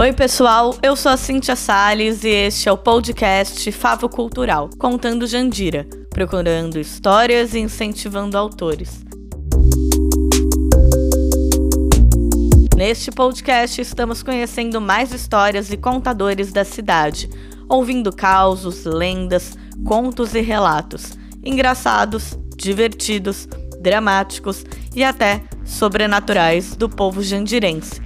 Oi, pessoal, eu sou a Cintia Salles e este é o podcast Favo Cultural, contando Jandira, procurando histórias e incentivando autores. Neste podcast, estamos conhecendo mais histórias e contadores da cidade, ouvindo causos, lendas, contos e relatos, engraçados, divertidos, dramáticos e até sobrenaturais do povo jandirense.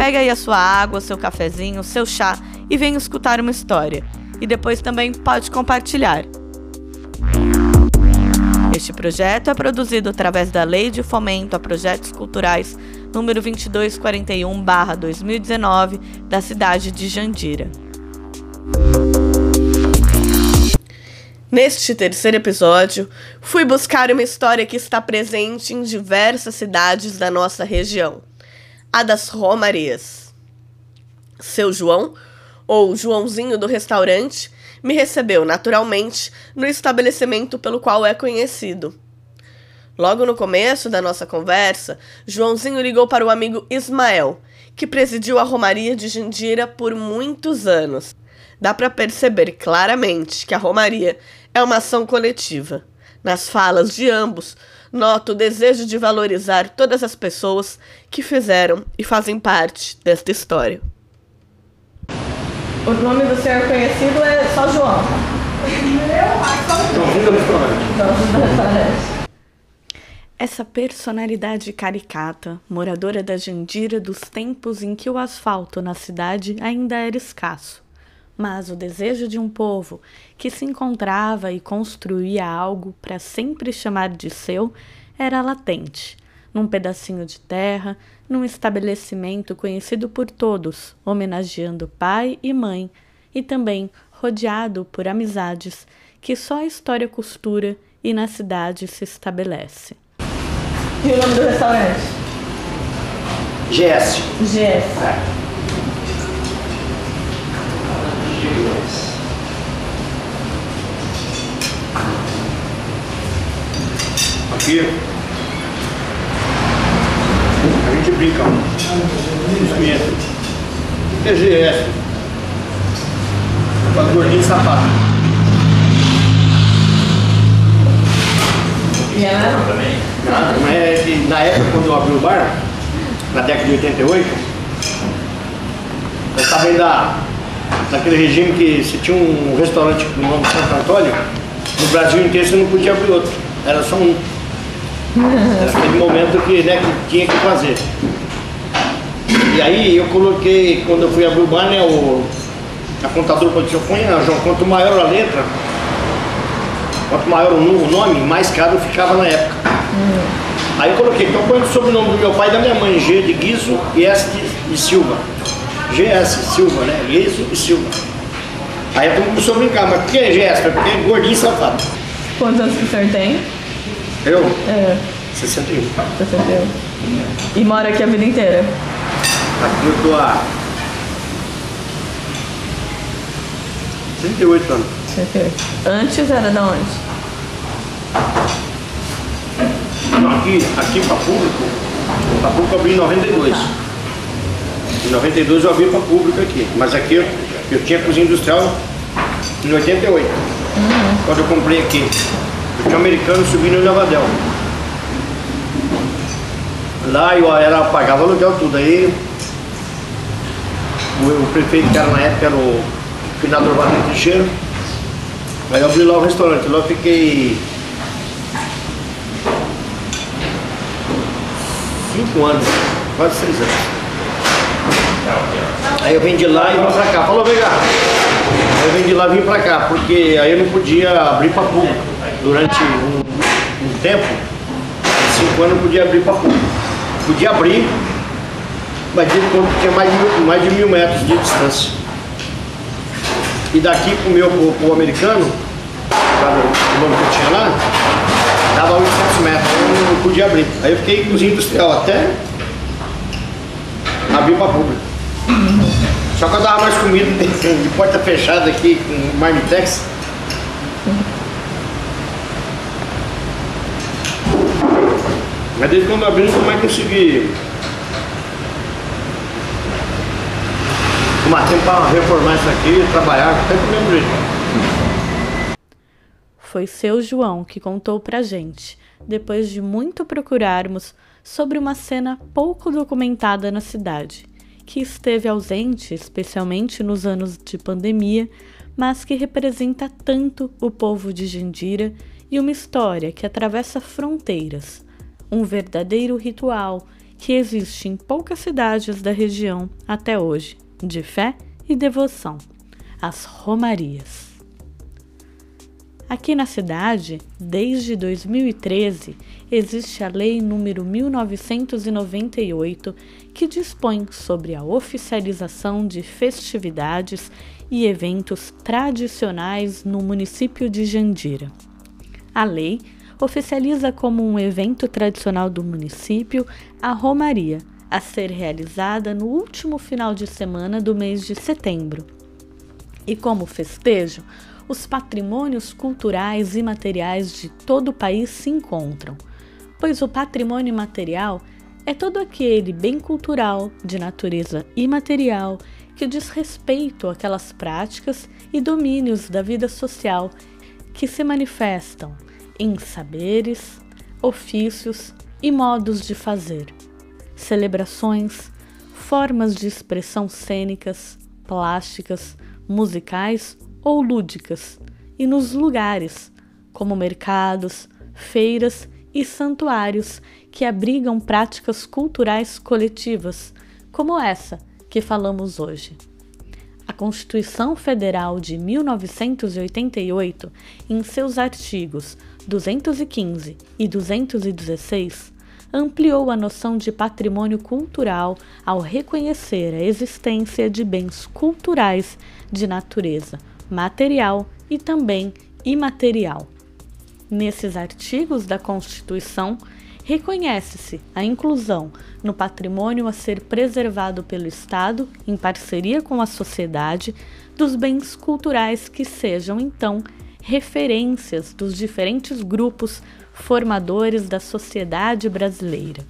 Pega aí a sua água, seu cafezinho, seu chá e venha escutar uma história. E depois também pode compartilhar. Este projeto é produzido através da Lei de Fomento a Projetos Culturais número 2241/2019 da cidade de Jandira. Neste terceiro episódio, fui buscar uma história que está presente em diversas cidades da nossa região, a das Romarias. Seu João, ou Joãozinho do restaurante, me recebeu naturalmente no estabelecimento pelo qual é conhecido. Logo no começo da nossa conversa, Joãozinho ligou para o amigo Ismael, que presidiu a Romaria de Jandira por muitos anos. Dá para perceber claramente que a Romaria é uma ação coletiva. Nas falas de ambos, noto o desejo de valorizar todas as pessoas que fizeram e fazem parte desta história. O nome do senhor conhecido é só João. Essa personalidade caricata, moradora da Jandira dos tempos em que o asfalto na cidade ainda era escasso, mas o desejo de um povo que se encontrava e construía algo para sempre chamar de seu era latente, num pedacinho de terra, num estabelecimento conhecido por todos, homenageando pai e mãe, e também rodeado por amizades que só a história costura e na cidade se estabelece. E o nome do restaurante? GS. A gente brinca. É GS. Faz gordinho sapato. E? Nada, mas é que na época quando eu abri o bar, na década de 88, eu estava ainda naquele regime que se tinha um restaurante no nome de Santo Antônio, no Brasil inteiro você não podia abrir outro, era só um. Era aquele momento que, né, que tinha que fazer. E aí eu coloquei, quando eu fui abrir o bar, né, o, a contadora falou assim, põe, João, quanto maior a letra, quanto maior o nome, mais caro ficava na época. Aí eu coloquei, então põe o sobrenome do meu pai e da minha mãe, G de Guizo e S de, Silva. GS Silva, né? Guizo e Silva. Aí a turma começou a brincar, mas por que é GS? Porque é gordinho e safado. Quantos anos que o senhor tem? Eu? É, 61. 61. E mora aqui a vida inteira? Aqui eu tô há 38 anos. 68. Antes era da onde? Não, aqui, aqui para público, para público eu abri em 92. Em 92 eu abri para público aqui, mas aqui eu, eu tinha cozinha industrial em 88. Quando eu comprei aqui. Eu tinha um americano subindo em Navadel. Lá eu era, pagava aluguel tudo. Aí o, o prefeito que era na época era o finador Valente Teixeira. Aí eu abri lá o restaurante. Lá eu fiquei cinco anos, quase seis anos. Aí eu vim de lá e vim pra cá. Falou, vem cá. Aí eu vim de lá e vim pra cá, porque aí eu não podia abrir pra público. Durante um, um tempo, cinco anos podia abrir pra público. Podia abrir, mas de tinha mais de, mil, mais de mil metros de distância. E daqui pro meu, pro, pro americano, para o nome que eu tinha lá, dava 800 metros, eu não podia abrir. Aí eu fiquei cozinha industrial até abrir para público. Só que eu dava mais comida de porta fechada aqui com marmitex. Mas desde quando eu abri, nunca mais consegui tomar tempo para reformar isso aqui e trabalhar sempre do mesmo jeito. Foi seu João que contou pra gente, depois de muito procurarmos, sobre uma cena pouco documentada na cidade, que esteve ausente, especialmente nos anos de pandemia, mas que representa tanto o povo de Jandira e uma história que atravessa fronteiras, um verdadeiro ritual que existe em poucas cidades da região até hoje, de fé e devoção, as romarias. Aqui na cidade, desde 2013, existe a Lei número 1998, que dispõe sobre a oficialização de festividades e eventos tradicionais no município de Jandira. A lei oficializa como um evento tradicional do município a Romaria, a ser realizada no último final de semana do mês de setembro. E como festejo, os patrimônios culturais e materiais de todo o país se encontram, pois o patrimônio material é todo aquele bem cultural, de natureza imaterial, que diz respeito àquelas práticas e domínios da vida social que se manifestam em saberes, ofícios e modos de fazer, celebrações, formas de expressão cênicas, plásticas, musicais ou lúdicas, e nos lugares, como mercados, feiras e santuários que abrigam práticas culturais coletivas, como essa que falamos hoje. A Constituição Federal de 1988, em seus artigos 215 e 216, ampliou a noção de patrimônio cultural ao reconhecer a existência de bens culturais de natureza material e também imaterial. Nesses artigos da Constituição, reconhece-se a inclusão no patrimônio a ser preservado pelo Estado, em parceria com a sociedade, dos bens culturais que sejam, então, referências dos diferentes grupos formadores da sociedade brasileira.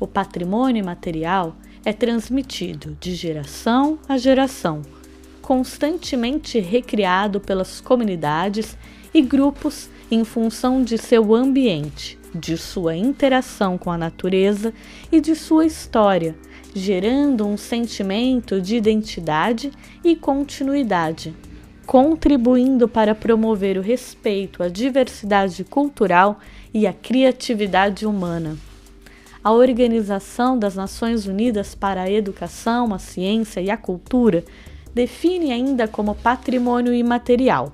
O patrimônio imaterial é transmitido de geração a geração, constantemente recriado pelas comunidades e grupos em função de seu ambiente, de sua interação com a natureza e de sua história, gerando um sentimento de identidade e continuidade, contribuindo para promover o respeito à diversidade cultural e à criatividade humana. A Organização das Nações Unidas para a Educação, a Ciência e a Cultura define ainda como patrimônio imaterial.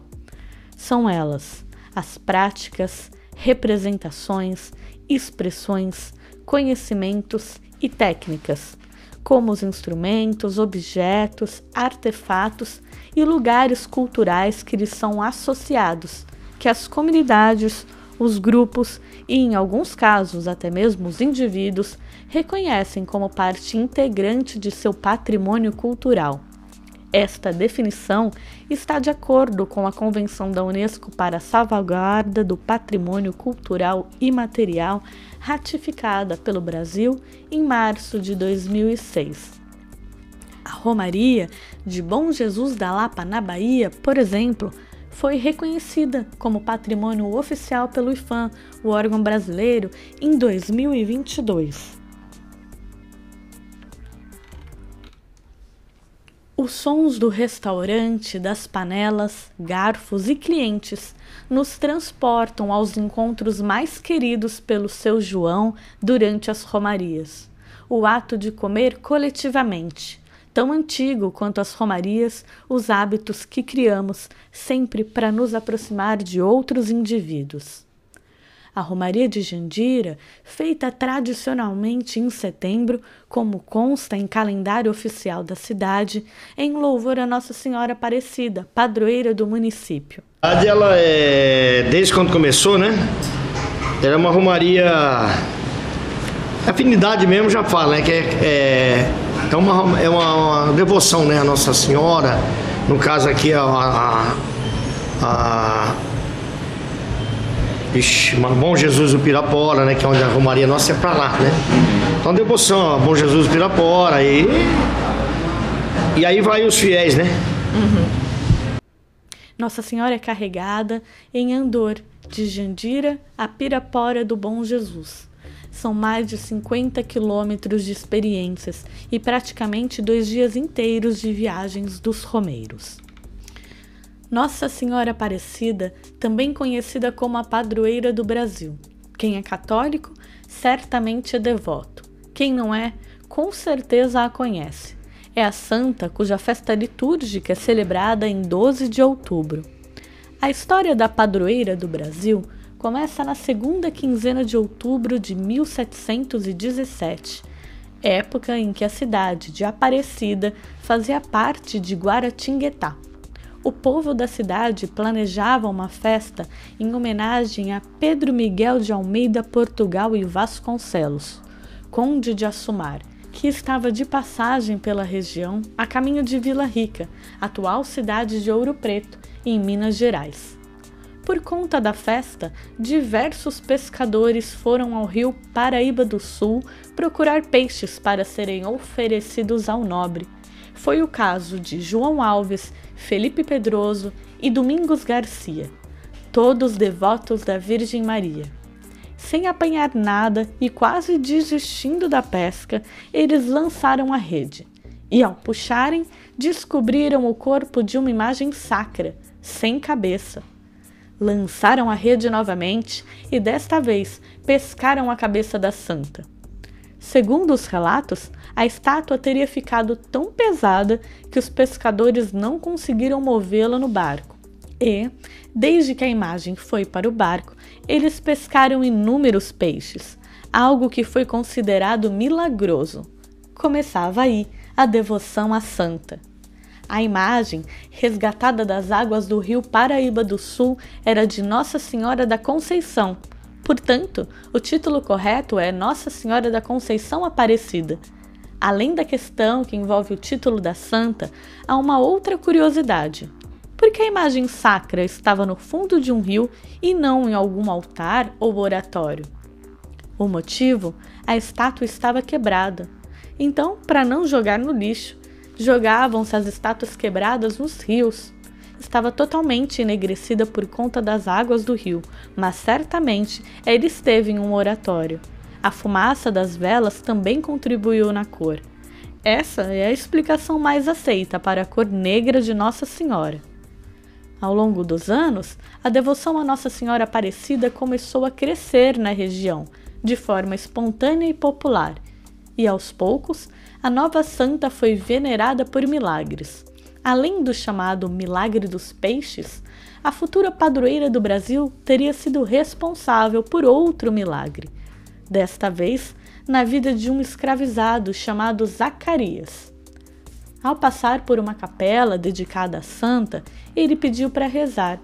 São elas as práticas, representações, expressões, conhecimentos e técnicas, como os instrumentos, objetos, artefatos e lugares culturais que lhes são associados, que as comunidades, os grupos e, em alguns casos, até mesmo os indivíduos reconhecem como parte integrante de seu patrimônio cultural. Esta definição está de acordo com a Convenção da Unesco para a Salvaguarda do Patrimônio Cultural Imaterial, ratificada pelo Brasil em março de 2006. A Romaria de Bom Jesus da Lapa, na Bahia, por exemplo, foi reconhecida como patrimônio oficial pelo IFAM, o órgão brasileiro, em 2022. Os sons do restaurante, das panelas, garfos e clientes nos transportam aos encontros mais queridos pelo seu João durante as romarias. O ato de comer coletivamente, tão antigo quanto as romarias, os hábitos que criamos sempre para nos aproximar de outros indivíduos. A Romaria de Jandira, feita tradicionalmente em setembro, como consta em calendário oficial da cidade, em louvor a Nossa Senhora Aparecida, padroeira do município. A ela é, desde quando começou, né? Era uma romaria. Afinidade mesmo já fala, né? Que é, é, é, uma, é uma, uma devoção, né? A Nossa Senhora. No caso aqui, a, a, a Ixi, Bom Jesus do Pirapora, né? Que é onde a Romaria nossa é pra lá, né? Então devoção, Bom Jesus do Pirapora e. E aí vai os fiéis, né? Uhum. Nossa Senhora é carregada em Andor, de Jandira a Pirapora do Bom Jesus. São mais de 50 quilômetros de experiências e praticamente dois dias inteiros de viagens dos romeiros. Nossa Senhora Aparecida, também conhecida como a padroeira do Brasil. Quem é católico, certamente é devoto. Quem não é, com certeza a conhece. É a santa cuja festa litúrgica é celebrada em 12 de outubro. A história da padroeira do Brasil começa na segunda quinzena de outubro de 1717, época em que a cidade de Aparecida fazia parte de Guaratinguetá o povo da cidade planejava uma festa em homenagem a Pedro Miguel de Almeida Portugal e Vasconcelos, conde de Assumar, que estava de passagem pela região a caminho de Vila Rica, atual cidade de Ouro Preto, em Minas Gerais. Por conta da festa, diversos pescadores foram ao rio Paraíba do Sul procurar peixes para serem oferecidos ao nobre. Foi o caso de João Alves, Felipe Pedroso e Domingos Garcia, todos devotos da Virgem Maria. Sem apanhar nada e quase desistindo da pesca, eles lançaram a rede. E ao puxarem, descobriram o corpo de uma imagem sacra, sem cabeça. Lançaram a rede novamente e desta vez pescaram a cabeça da santa. Segundo os relatos, a estátua teria ficado tão pesada que os pescadores não conseguiram movê-la no barco. E, desde que a imagem foi para o barco, eles pescaram inúmeros peixes, algo que foi considerado milagroso. Começava aí a devoção à santa. A imagem, resgatada das águas do rio Paraíba do Sul, era de Nossa Senhora da Conceição, Portanto, o título correto é Nossa Senhora da Conceição Aparecida. Além da questão que envolve o título da santa, há uma outra curiosidade. Por que a imagem sacra estava no fundo de um rio e não em algum altar ou oratório? O motivo? A estátua estava quebrada. Então, para não jogar no lixo, jogavam-se as estátuas quebradas nos rios estava totalmente enegrecida por conta das águas do rio, mas certamente ele esteve em um oratório. A fumaça das velas também contribuiu na cor. Essa é a explicação mais aceita para a cor negra de Nossa Senhora. Ao longo dos anos, a devoção a Nossa Senhora Aparecida começou a crescer na região, de forma espontânea e popular, e aos poucos, a nova santa foi venerada por milagres. Além do chamado Milagre dos Peixes, a futura padroeira do Brasil teria sido responsável por outro milagre, desta vez na vida de um escravizado chamado Zacarias. Ao passar por uma capela dedicada à santa, ele pediu para rezar.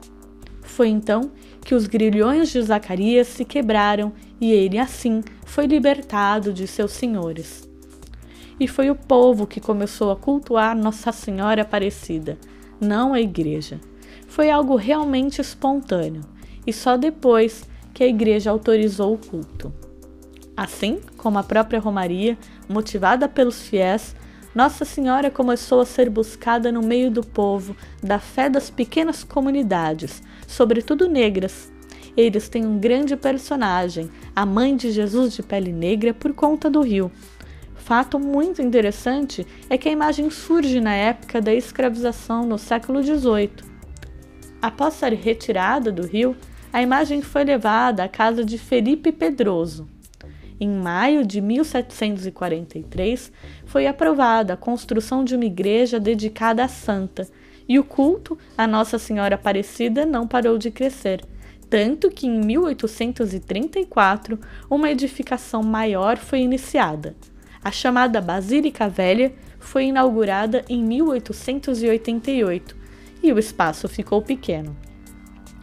Foi então que os grilhões de Zacarias se quebraram e ele, assim, foi libertado de seus senhores e foi o povo que começou a cultuar Nossa Senhora Aparecida, não a igreja. Foi algo realmente espontâneo e só depois que a igreja autorizou o culto. Assim como a própria Romaria, motivada pelos fiéis, Nossa Senhora começou a ser buscada no meio do povo, da fé das pequenas comunidades, sobretudo negras. Eles têm um grande personagem, a mãe de Jesus de pele negra, por conta do rio fato muito interessante é que a imagem surge na época da escravização no século XVIII. Após ser retirada do rio, a imagem foi levada à casa de Felipe Pedroso. Em maio de 1743, foi aprovada a construção de uma igreja dedicada à santa, e o culto à Nossa Senhora Aparecida não parou de crescer, tanto que em 1834 uma edificação maior foi iniciada, a chamada Basílica Velha foi inaugurada em 1888 e o espaço ficou pequeno.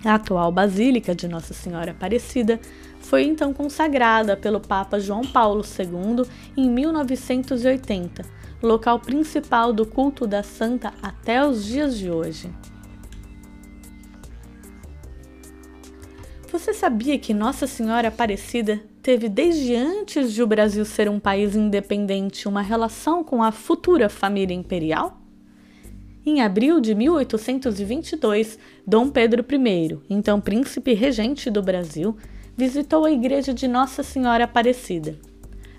A atual Basílica de Nossa Senhora Aparecida foi então consagrada pelo Papa João Paulo II em 1980, local principal do culto da santa até os dias de hoje. Você sabia que Nossa Senhora Aparecida teve desde antes de o Brasil ser um país independente uma relação com a futura família imperial? Em abril de 1822, Dom Pedro I, então príncipe regente do Brasil, visitou a igreja de Nossa Senhora Aparecida.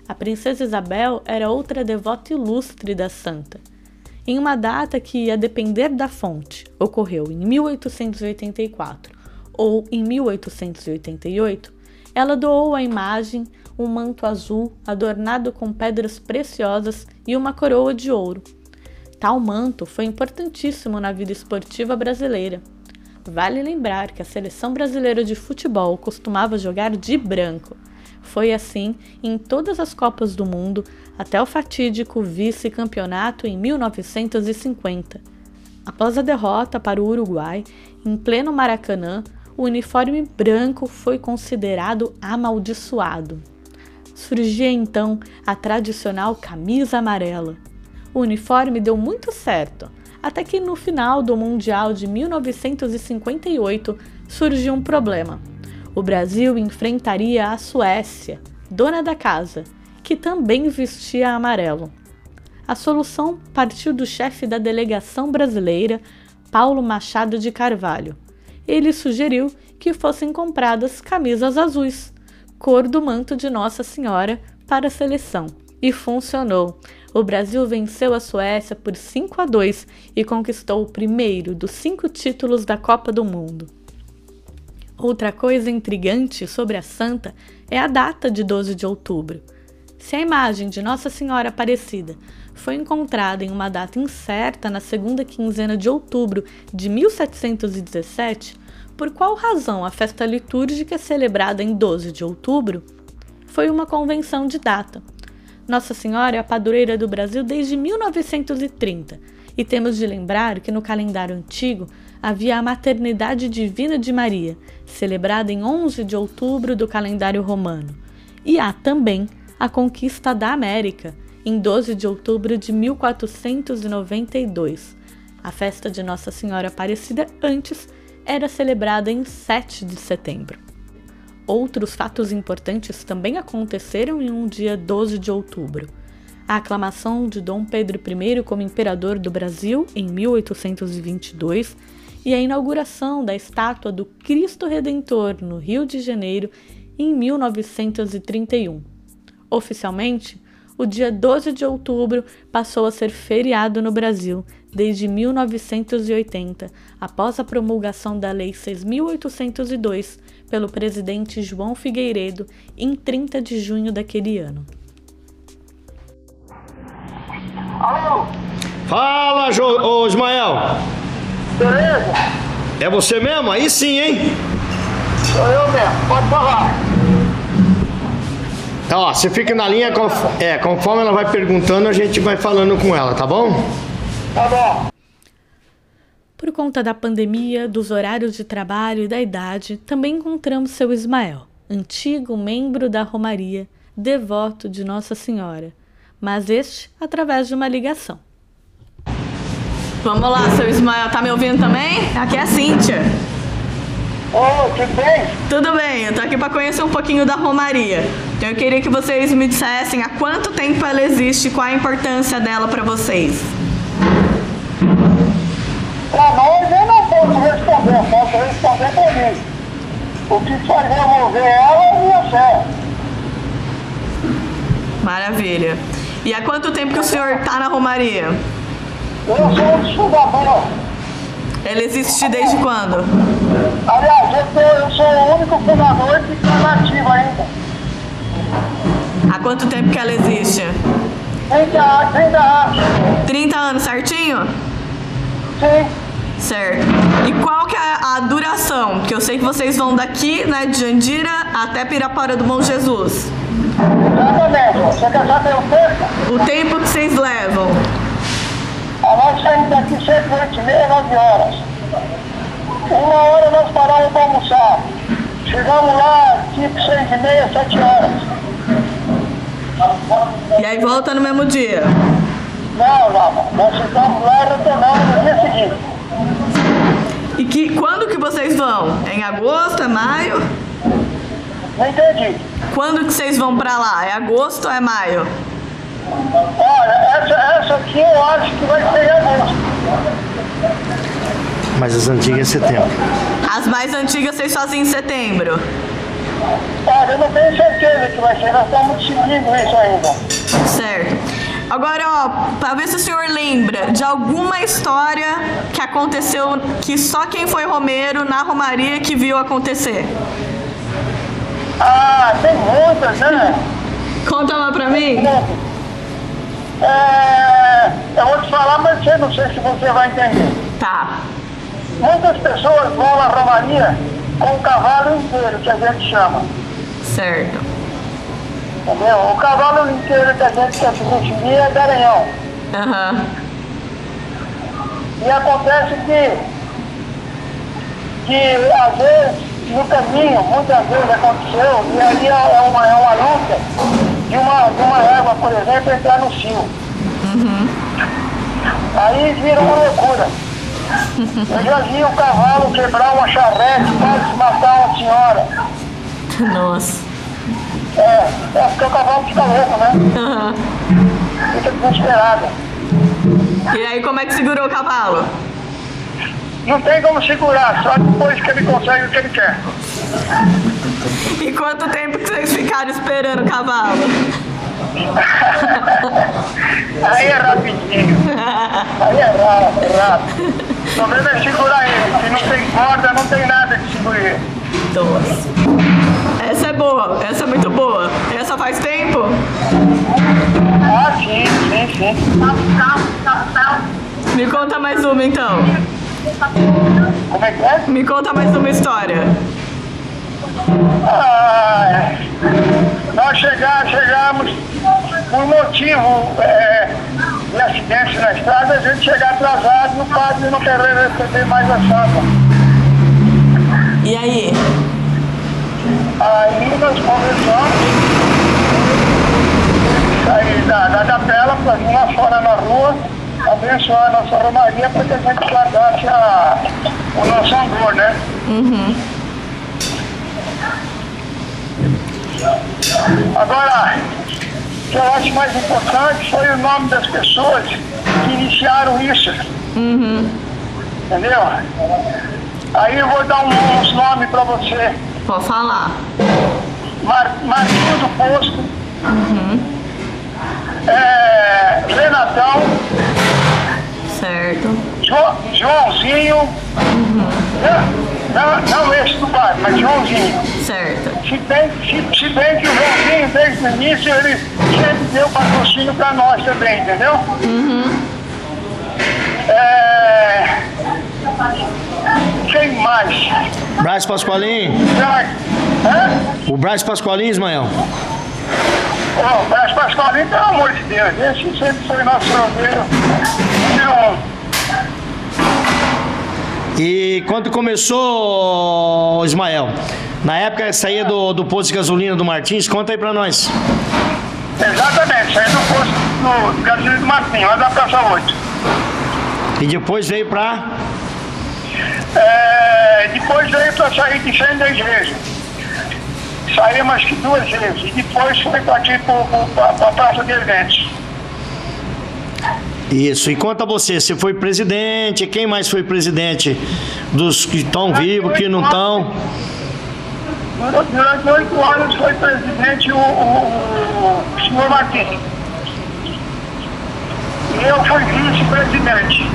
A princesa Isabel era outra devota ilustre da santa. Em uma data que, a depender da fonte, ocorreu em 1884 ou em 1888, ela doou à imagem um manto azul adornado com pedras preciosas e uma coroa de ouro. Tal manto foi importantíssimo na vida esportiva brasileira. Vale lembrar que a seleção brasileira de futebol costumava jogar de branco. Foi assim em todas as Copas do Mundo até o fatídico vice-campeonato em 1950. Após a derrota para o Uruguai, em pleno Maracanã, o uniforme branco foi considerado amaldiçoado. Surgia então a tradicional camisa amarela. O uniforme deu muito certo, até que no final do Mundial de 1958 surgiu um problema. O Brasil enfrentaria a Suécia, dona da casa, que também vestia amarelo. A solução partiu do chefe da delegação brasileira, Paulo Machado de Carvalho. Ele sugeriu que fossem compradas camisas azuis, cor do manto de Nossa Senhora, para a seleção. E funcionou. O Brasil venceu a Suécia por 5 a 2 e conquistou o primeiro dos cinco títulos da Copa do Mundo. Outra coisa intrigante sobre a santa é a data de 12 de outubro. Se a imagem de Nossa Senhora Aparecida foi encontrada em uma data incerta na segunda quinzena de outubro de 1717, por qual razão a festa litúrgica celebrada em 12 de outubro foi uma convenção de data. Nossa Senhora é a padroeira do Brasil desde 1930 e temos de lembrar que no calendário antigo havia a Maternidade Divina de Maria, celebrada em 11 de outubro do calendário romano, e há também a Conquista da América, em 12 de outubro de 1492. A festa de Nossa Senhora Aparecida antes era celebrada em 7 de setembro. Outros fatos importantes também aconteceram em um dia 12 de outubro. A aclamação de Dom Pedro I como imperador do Brasil em 1822 e a inauguração da estátua do Cristo Redentor no Rio de Janeiro em 1931. Oficialmente, o dia 12 de outubro passou a ser feriado no Brasil desde 1980, após a promulgação da Lei 6.802 pelo presidente João Figueiredo em 30 de junho daquele ano. Alô? Fala, jo ô Ismael! Beleza? É você mesmo? Aí sim, hein? Sou eu mesmo, pode falar. Tá, ó, você fica na linha, é, conforme ela vai perguntando, a gente vai falando com ela, tá bom? Tá bom. Por conta da pandemia, dos horários de trabalho e da idade, também encontramos seu Ismael, antigo membro da Romaria, devoto de Nossa Senhora, mas este através de uma ligação. Vamos lá, seu Ismael, tá me ouvindo também? Aqui é a Cíntia. Tudo bem? Tudo bem, eu tô aqui para conhecer um pouquinho da Romaria. Então eu queria que vocês me dissessem há quanto tempo ela existe e qual a importância dela para vocês. Para nós eu não posso responder, eu posso responder para mim. O que fazer mover ela é a minha fé. Maravilha. E há quanto tempo que o senhor está na Romaria? Eu sou um estudador. Ela existe desde quando? Aliás, eu sou, eu sou o único fundador que está nativo ainda. Há quanto tempo que ela existe? 30, 30 anos. 30 anos certinho? Sim. Certo. E qual que é a duração? Porque eu sei que vocês vão daqui, né, de Jandira até Pirapora do Bom Jesus. Exatamente. Você quer saber o tempo? O tempo que vocês levam? Nós saímos daqui sempre 8 e meia, 9 horas. Uma hora nós paramos para almoçar. Chegamos lá, tipo 6 e meia, 7 horas. E aí volta no mesmo dia? Não, não, nós ficamos lá e retornamos no dia seguinte. E que, quando que vocês vão? É em agosto? É maio? Não entendi. Quando que vocês vão pra lá? É agosto ou é maio? Olha, essa, essa aqui eu acho que vai ser em agosto. Mas as antigas é setembro. As mais antigas vocês fazem em setembro. Olha, eu não tenho certeza que vai ser, nós estamos decidindo isso ainda. Certo. Agora, ó, pra ver se o senhor lembra de alguma história que aconteceu que só quem foi Romeiro na Romaria que viu acontecer. Ah, tem muitas, né? Conta uma pra mim. É, eu vou te falar, mas eu não sei se você vai entender. Tá. Muitas pessoas vão na Romaria com o cavalo inteiro, que a gente chama. Certo. Entendeu? O cavalo inteiro que a gente quer se definir é garanhão. Aham. E acontece que, que às vezes, no caminho, muitas vezes aconteceu, e aí é uma, é uma luta de uma, de uma égua, por exemplo, entrar no cio. Aí vira uma loucura. Eu já vi o cavalo quebrar uma charrete, quase matar uma senhora. Nossa. É, é porque o cavalo fica louco, né? Aham. Fica desesperado. E aí, como é que segurou o cavalo? Não tem como segurar, só depois que ele consegue o que ele quer. E quanto tempo que vocês ficaram esperando o cavalo? Aí é rapidinho. Aí é rápido, rápido. O problema é segurar ele. Se não tem corda, não tem nada que segure ele. Nossa. Essa é boa, essa é muito boa. Essa faz tempo? Ah, sim, sim, sim. Me conta mais uma então. Como é que é? Me conta mais uma história. Ah, é. nós chegar, chegamos por motivo é, de acidente na estrada, a gente chegar atrasado e o padre não querer receber mais a santa. E aí? Aí nós conversamos, sair da, da capela vir lá fora na rua, abençoar a nossa romaria para que a gente guardasse a, o nosso amor, né? Agora, o que eu acho mais importante foi o nome das pessoas que iniciaram isso. Entendeu? Aí eu vou dar um- uns nomes para você. Pode falar. Mar, Marquinho do Posto, é, Renatão, Certo. Jo- Joãozinho, não, não esse do bar, mas Joãozinho. Certo. Se bem, se, se bem que o Joãozinho, desde o início, ele sempre deu patrocínio para nós também, entendeu? É, quem mais? Braz Pascoalim. Hã? O Braz Pascoalim, Ismael. Ô, Brás Pascoalinho, pelo amor de Deus, esse sempre foi nosso rodeiro. E quando começou, Ismael? Na época saía do, do posto de gasolina do Martins, conta aí pra nós. Exatamente, saiu do posto do Gasolina do Martinho, lá da Praça 8. E depois veio pra. É, depois veio para sair de frente da igreja. Saímos acho que duas vezes. E depois foi para aqui para a Praça de Eventos. Isso. E conta você, você foi presidente, quem mais foi presidente? Dos que estão vivos, que não estão? Durante- oito anos foi presidente o, o, o senhor Martins. E eu fui vice-presidente.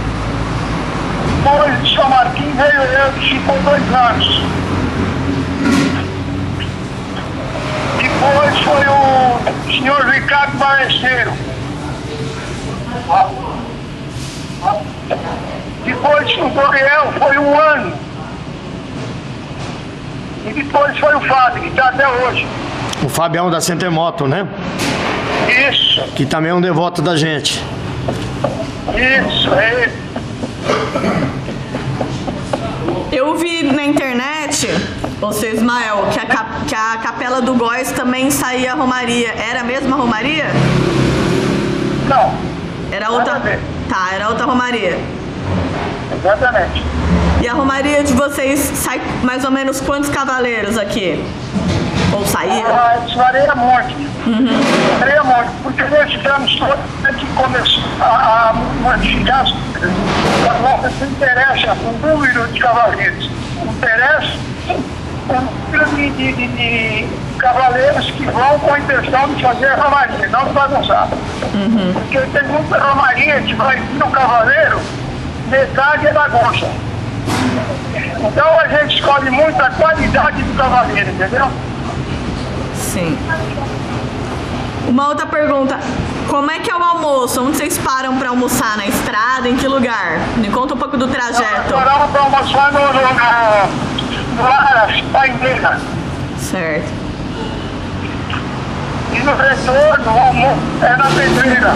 Depois do São Martim veio eu, que ficou dois anos. Depois foi o senhor Ricardo Balesteiro. Depois o Gabriel foi um ano. E depois foi o Fábio, que está até hoje. O Fabião da Centemoto, né? Isso, Que também é um devoto da gente. isso, é ele. Eu vi na internet, você Ismael, que a, cap- que a capela do Góis também saía a Romaria. Era a mesma Romaria? Não, Era outra. Ver. Tá, era outra Romaria. exatamente. E a Romaria de vocês sai mais ou menos quantos cavaleiros aqui? Ou saía? Ah, isso varia muito. Varia muito, porque anos todos a gente começou a, a modificar as coisas. Agora se interessa o número de cavaleiros, interessa de, de, de, de cavaleiros que vão com a intenção de fazer a romaria, não de bagunçar. Porque tem muita romaria que vai vir um cavaleiro, metade é bagunça. Então a gente escolhe muito a qualidade do cavaleiro, entendeu? Sim. Uma outra pergunta. Como é que é o almoço? Onde vocês param pra almoçar? Na estrada? Em que lugar? Me conta um pouco do trajeto. Agora para almoçar no, no, no, no Aras, Paineira. Certo. E no retorno, é na pedreira.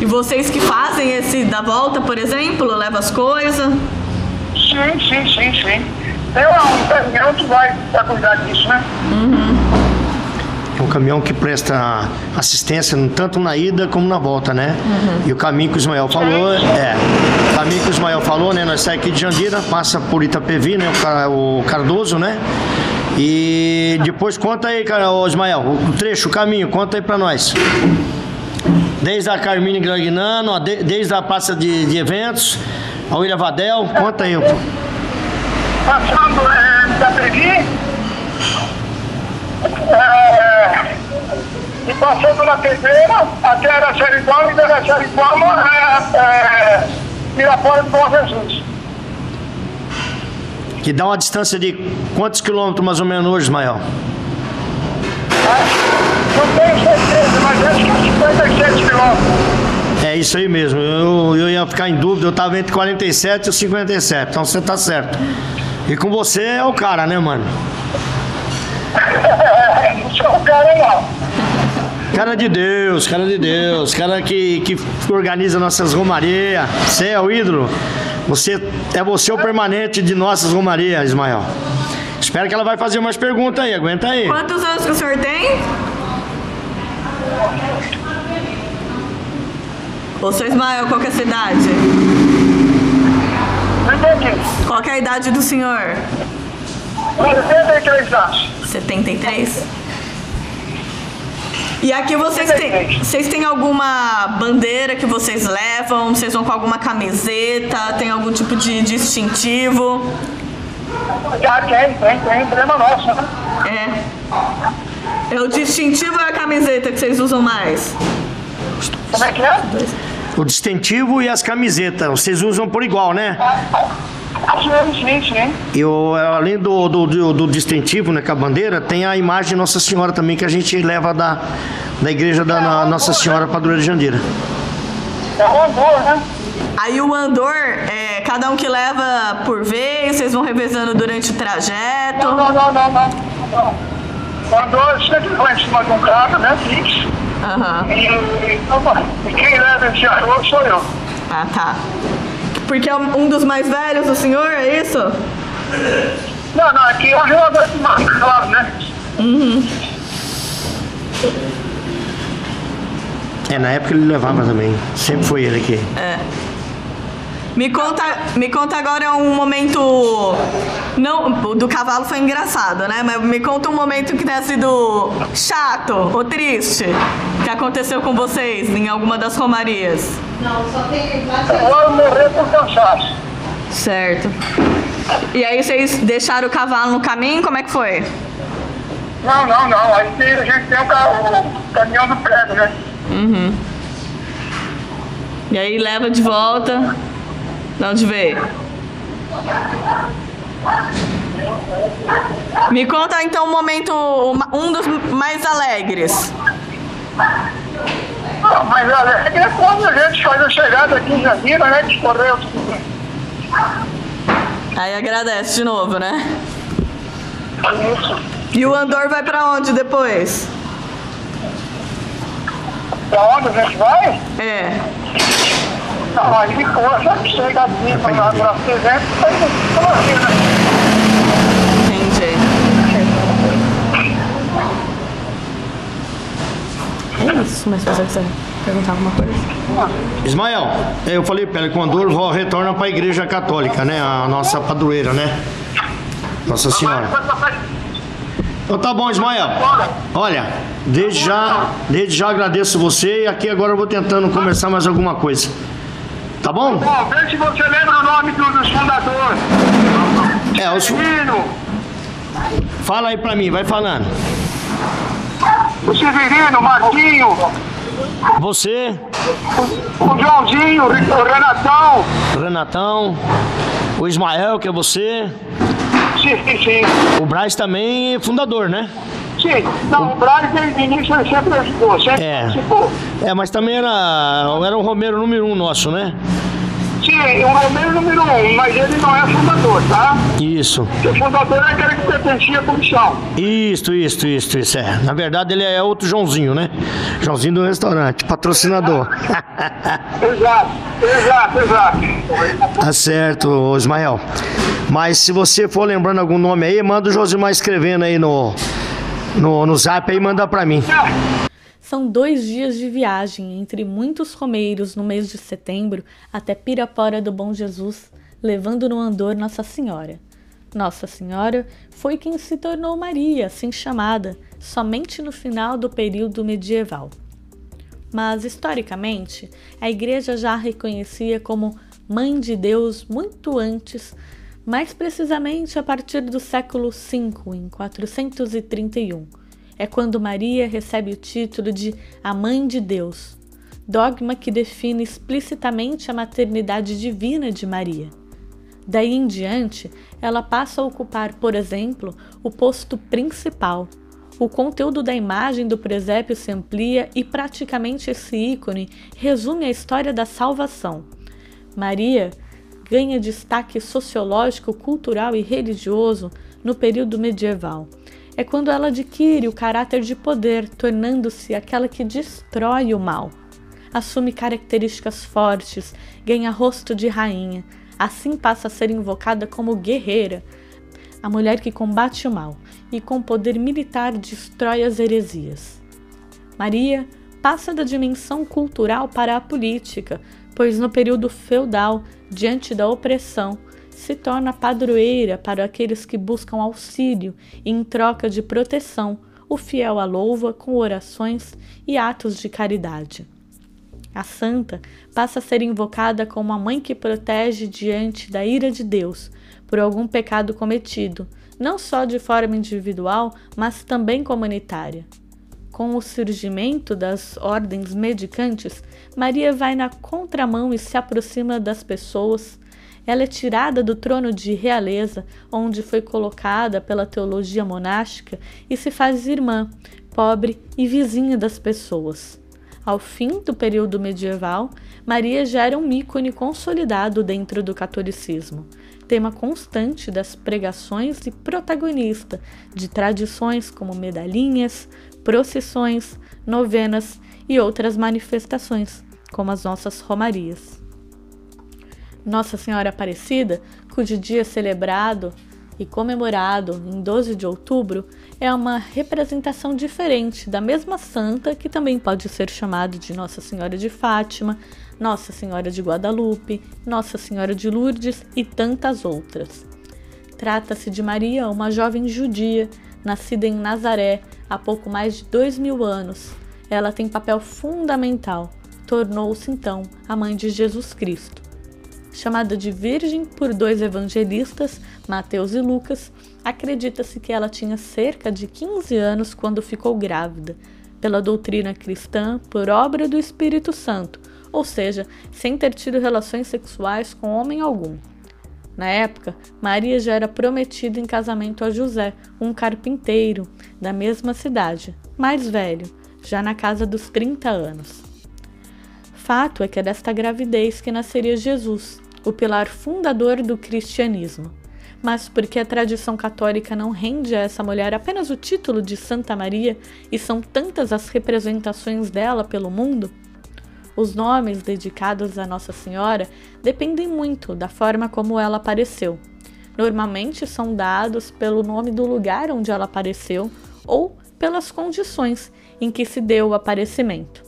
E vocês que fazem esse da volta, por exemplo, leva as coisas? Sim, sim, sim, sim. Tem lá um caminhão que vai para cuidar disso, né? É um caminhão que presta assistência tanto na ida como na volta, né? E o caminho que o Ismael falou, é. O caminho que o Ismael falou, né? Nós saímos aqui de Jandira, passa por Itapevi, né? O, Ca- o Cardoso, né? E depois conta aí, cara, ô Ismael, o trecho, o caminho, conta aí pra nós. Desde a Carmine Gragnano, desde a praça de, de eventos, ao Ilha Vadel, conta aí. pô. Passando é, da Previ, é, e passando na pedreira até Araçariguama e da Araçariguama é, é, Pirapora do Bom Jesus. Que dá uma distância de quantos quilômetros mais ou menos hoje, Ismael? Não tenho certeza, mas acho que é 57 quilômetros. É isso aí mesmo. Eu, eu ia ficar em dúvida, eu tava entre 47 e 57. Então você tá certo. E com você é o cara, né, mano? Não sou o cara não. Cara de Deus, cara de Deus, cara que, que organiza nossas romarias. Você é o ídolo. Você é você o permanente de nossas romarias, Ismael. Espero que ela vai fazer umas perguntas aí, aguenta aí. Quantos anos que o senhor tem? Ô, seu Ismael, qual que é a sua idade? Não entendi. Qual que é a idade do senhor? 83 anos. 73? E aqui vocês têm, vocês têm alguma bandeira que vocês levam? Vocês vão com alguma camiseta? Tem algum tipo de distintivo? Já tem, tem, tem, problema nosso, né? É. É o distintivo ou é a camiseta que vocês usam mais? Como é que é? O distintivo e as camisetas, vocês usam por igual, né? Sim, sim. E o, além do, do, do, do distintivo, né, com a bandeira, tem a imagem de Nossa Senhora também, que a gente leva da, da igreja da na- Nossa Senhora Padroeira de Jandira. É o andor, né? Aí o andor, é, cada um que leva por vez, vocês vão revezando durante o trajeto. Não, não, não, não, não. não. O andor sempre vai em cima de um carro, né? Fixo. Aham. E, e, e quem leva esse arroz sou eu. Ah, tá. Porque é um dos mais velhos do senhor, é isso? Não, não, aqui eu ando mais claro, né? É, na época ele levava também. Sempre foi ele aqui. Me conta, me conta agora um momento. Não, o do cavalo foi engraçado, né? Mas me conta um momento que tenha sido chato ou triste que aconteceu com vocês em alguma das romarias. Eu vou morrer por cansaço. Certo. E aí vocês deixaram o cavalo no caminho? Como é que foi? Não, não, não. Aí tem- a gente tem o, ca- o caminhão do prédio, né? E aí leva de volta. De onde veio? Me conta então um momento, um dos mais alegres. Não, mas alegre é quando a gente faz a chegada aqui em Jandira, né? De Correios. Aí agradece de novo, né? Isso. E o Andor vai pra onde depois? Pra onde a gente vai? É. Não, aí coisa, chega aqui pra lá pra evento, aí? Entendi. É isso, mas você quiser perguntar alguma coisa? Ismael, eu falei pra ele que o Andor vo- retorna pra igreja católica, né? A nossa padroeira, né? Nossa Senhora. Então tá bom, Ismael. Olha, desde já, desde já agradeço você e aqui agora eu vou tentando conversar mais alguma coisa. Tá bom? Bom, vê se você lembra o nome do- dos fundadores. É, os... Severino, fala aí pra mim, vai falando. o Severino, o Marquinho, Você, o Joãozinho, o Renatão. Renatão, o Ismael, que é você, Sim, sim, sim. o Braz também é fundador, né? Sim, não, o Braz desde o início ele sempre ajudou, sempre É. participou. É, mas também era, era o Romero número um nosso, né? Sim, o Romero número um, mas ele não é fundador, tá? Isso. O fundador é aquele que pertencia à comissão. Isso, isso, isso, isso. É. Na verdade, ele é outro Joãozinho, né? Joãozinho do restaurante, patrocinador. Exato, exato, exato. tá certo, Ismael. Mas se você for lembrando algum nome aí, manda o Josimar escrevendo aí no, no, no zap aí manda pra mim. São dois dias de viagem entre muitos romeiros no mês de setembro até Pirapora do Bom Jesus, levando no andor Nossa Senhora. Nossa Senhora foi quem se tornou Maria, assim chamada, somente no final do período medieval. Mas, historicamente, a Igreja já a reconhecia como Mãe de Deus muito antes, mais precisamente a partir do século V, em 431 é quando Maria recebe o título de a Mãe de Deus, dogma que define explicitamente a maternidade divina de Maria. Daí em diante, ela passa a ocupar, por exemplo, o posto principal. O conteúdo da imagem do presépio se amplia e praticamente esse ícone resume a história da salvação. Maria ganha destaque sociológico, cultural e religioso no período medieval é quando ela adquire o caráter de poder, tornando-se aquela que destrói o mal. Assume características fortes, ganha rosto de rainha, assim passa a ser invocada como guerreira, a mulher que combate o mal e com poder militar destrói as heresias. Maria passa da dimensão cultural para a política, pois no período feudal, diante da opressão, se torna padroeira para aqueles que buscam auxílio e, em troca de proteção, o fiel a louva com orações e atos de caridade. A santa passa a ser invocada como a mãe que protege diante da ira de Deus por algum pecado cometido, não só de forma individual, mas também comunitária. Com o surgimento das ordens medicantes, Maria vai na contramão e se aproxima das pessoas ela é tirada do trono de realeza, onde foi colocada pela teologia monástica, e se faz irmã, pobre e vizinha das pessoas. Ao fim do período medieval, Maria já era um ícone consolidado dentro do catolicismo, tema constante das pregações e protagonista de tradições como medalhinhas, procissões, novenas e outras manifestações, como as nossas romarias. Nossa Senhora Aparecida, cujo dia é celebrado e comemorado em 12 de outubro, é uma representação diferente da mesma santa que também pode ser chamada de Nossa Senhora de Fátima, Nossa Senhora de Guadalupe, Nossa Senhora de Lourdes e tantas outras. Trata-se de Maria, uma jovem judia, nascida em Nazaré há pouco mais de dois mil anos. Ela tem papel fundamental, tornou-se então a mãe de Jesus Cristo chamada de Virgem por dois evangelistas, Mateus e Lucas, acredita-se que ela tinha cerca de 15 anos quando ficou grávida, pela doutrina cristã, por obra do Espírito Santo, ou seja, sem ter tido relações sexuais com homem algum. Na época, Maria já era prometida em casamento a José, um carpinteiro da mesma cidade, mais velho, já na casa dos 30 anos. Fato é que é desta gravidez que nasceria Jesus, o pilar fundador do cristianismo. Mas porque a tradição católica não rende a essa mulher apenas o título de Santa Maria e são tantas as representações dela pelo mundo, os nomes dedicados a Nossa Senhora dependem muito da forma como ela apareceu. Normalmente são dados pelo nome do lugar onde ela apareceu ou pelas condições em que se deu o aparecimento.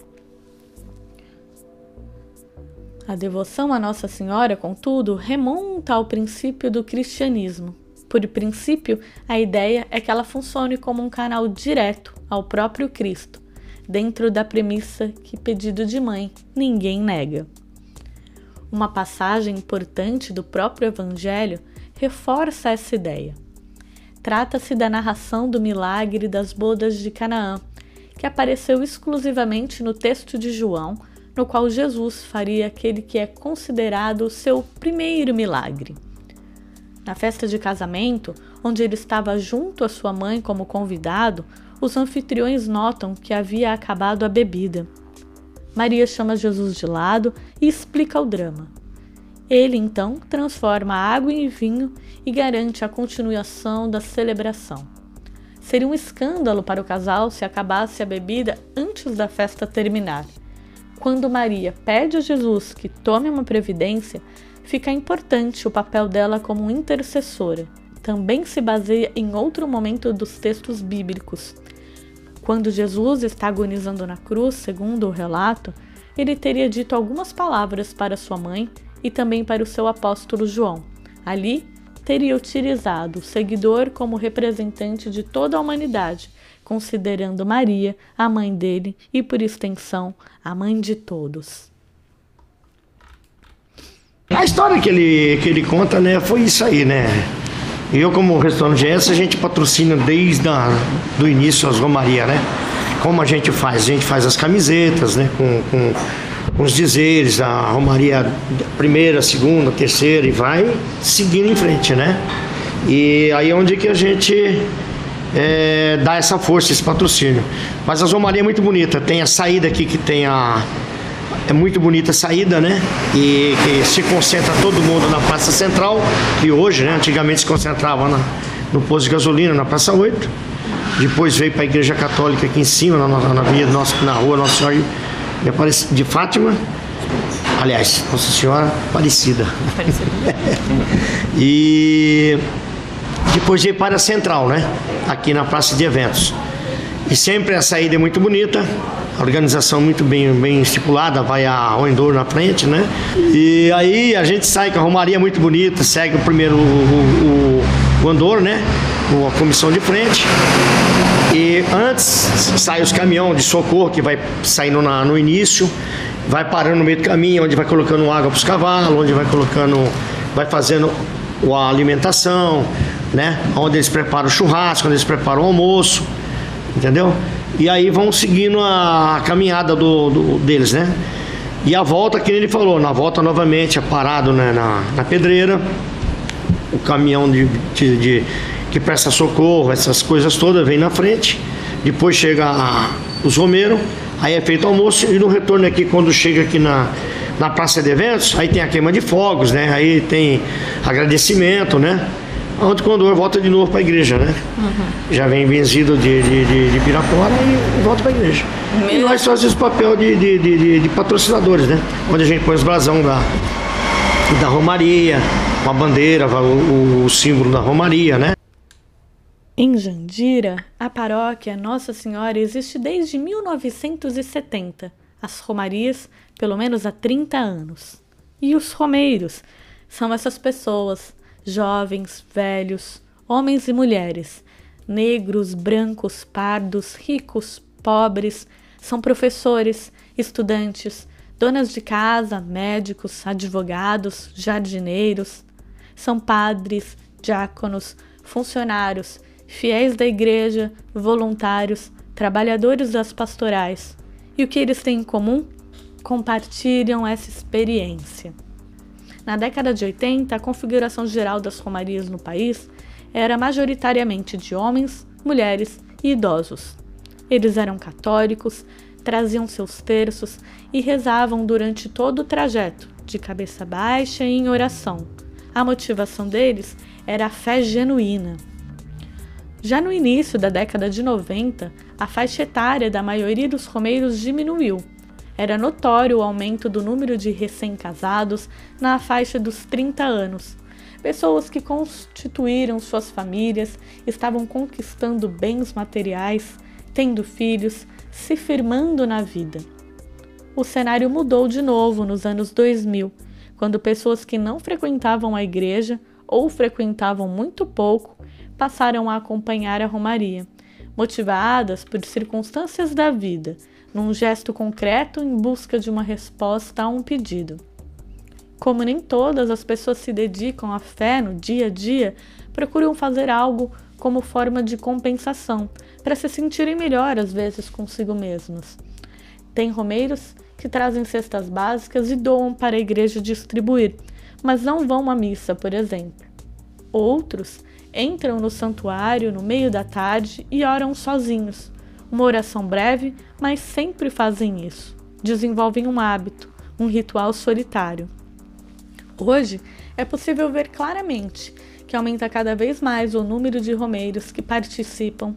A devoção a Nossa Senhora, contudo, remonta ao princípio do cristianismo, Por princípio, a ideia é que ela funcione como um canal direto ao próprio Cristo, dentro da premissa que pedido de mãe ninguém nega. Uma passagem importante do próprio Evangelho reforça essa ideia. Trata-se da narração do milagre das bodas de Canaã, que apareceu exclusivamente no texto de João, no qual Jesus faria aquele que é considerado o seu primeiro milagre. Na festa de casamento, onde ele estava junto à sua mãe como convidado, os anfitriões notam que havia acabado a bebida. Maria chama Jesus de lado e explica o drama. Ele então transforma água em vinho e garante a continuação da celebração. Seria um escândalo para o casal se acabasse a bebida antes da festa terminar. Quando Maria pede a Jesus que tome uma previdência, fica importante o papel dela como intercessora. Também se baseia em outro momento dos textos bíblicos. Quando Jesus está agonizando na cruz, segundo o relato, ele teria dito algumas palavras para sua mãe e também para o seu apóstolo João. Ali, teria utilizado o seguidor como representante de toda a humanidade, considerando Maria a mãe dele e, por extensão, a mãe de todos. A história que ele, que ele conta, né, foi isso aí, né? Eu, como restaurante GS, a gente patrocina desde do início as Romaria, né? Como a gente faz? A gente faz as camisetas, né? Com com os dizeres, a Romaria primeira, segunda, terceira e vai seguindo em frente, né? E aí é onde que a gente é, dá essa força, esse patrocínio. Mas a Romaria é muito bonita, tem a saída aqui que tem a. É muito bonita a saída, né? E que se concentra todo mundo na Praça Central, que hoje, né? Antigamente se concentrava na, no posto de gasolina, na Praça 8. Depois veio para a Igreja Católica aqui em cima, na, na, na, na rua Nossa Senhora de Fátima, aliás, Nossa Senhora Aparecida. Aparecida. e depois veio para a Central, né? Aqui na Praça de Eventos. E sempre a saída é muito bonita, a organização muito bem, bem estipulada, vai a Oendor na frente, né? E aí a gente sai com a Romaria muito bonita, segue o primeiro o, o, o Andor, né? A comissão de frente. E antes sai os caminhões de socorro que vai saindo na, no início, vai parando no meio do caminho, onde vai colocando água para os cavalos, onde vai colocando, vai fazendo a alimentação, né? Onde eles preparam o churrasco, onde eles preparam o almoço, entendeu? E aí vão seguindo a caminhada do, do deles, né? E a volta, que ele falou, na volta novamente é parado né, na, na pedreira, o caminhão de, de, de que presta socorro, essas coisas todas, vem na frente. Depois chega a, os Romeiros, aí é feito almoço e no retorno aqui, quando chega aqui na, na praça de eventos, aí tem a queima de fogos, né? Aí tem agradecimento, né? Onde quando volta de novo para a igreja, né? Uhum. Já vem vencido de, de, de, de Pirapora e volta para a igreja. Mesmo? E nós fazemos o papel de, de, de, de, patrocinadores, né? Onde a gente põe os brasão da, da Romaria, a bandeira, o, o símbolo da Romaria, né? Em Jandira, a paróquia Nossa Senhora existe desde 1970, as romarias pelo menos há 30 anos. E os romeiros? São essas pessoas, jovens, velhos, homens e mulheres, negros, brancos, pardos, ricos, pobres, são professores, estudantes, donas de casa, médicos, advogados, jardineiros, são padres, diáconos, funcionários, fiéis da igreja, voluntários, trabalhadores das pastorais. E o que eles têm em comum? Compartilham essa experiência. Na década de 80, a configuração geral das romarias no país era majoritariamente de homens, mulheres e idosos. Eles eram católicos, traziam seus terços e rezavam durante todo o trajeto, de cabeça baixa e em oração. A motivação deles era a fé genuína. Já no início da década de 90, a faixa etária da maioria dos romeiros diminuiu. Era notório o aumento do número de recém-casados na faixa dos 30 anos. Pessoas que constituíram suas famílias, estavam conquistando bens materiais, tendo filhos, se firmando na vida. O cenário mudou de novo nos anos 2000, quando pessoas que não frequentavam a igreja ou frequentavam muito pouco passaram a acompanhar a Romaria, motivadas por circunstâncias da vida, num gesto concreto em busca de uma resposta a um pedido. Como nem todas as pessoas se dedicam à fé no dia a dia, procuram fazer algo como forma de compensação, para se sentirem melhor às vezes consigo mesmas. Tem romeiros que trazem cestas básicas e doam para a igreja distribuir, mas não vão à missa, por exemplo. Outros entram no santuário no meio da tarde e oram sozinhos. Uma oração breve, mas sempre fazem isso. Desenvolvem um hábito, um ritual solitário. Hoje é possível ver claramente que aumenta cada vez mais o número de romeiros que participam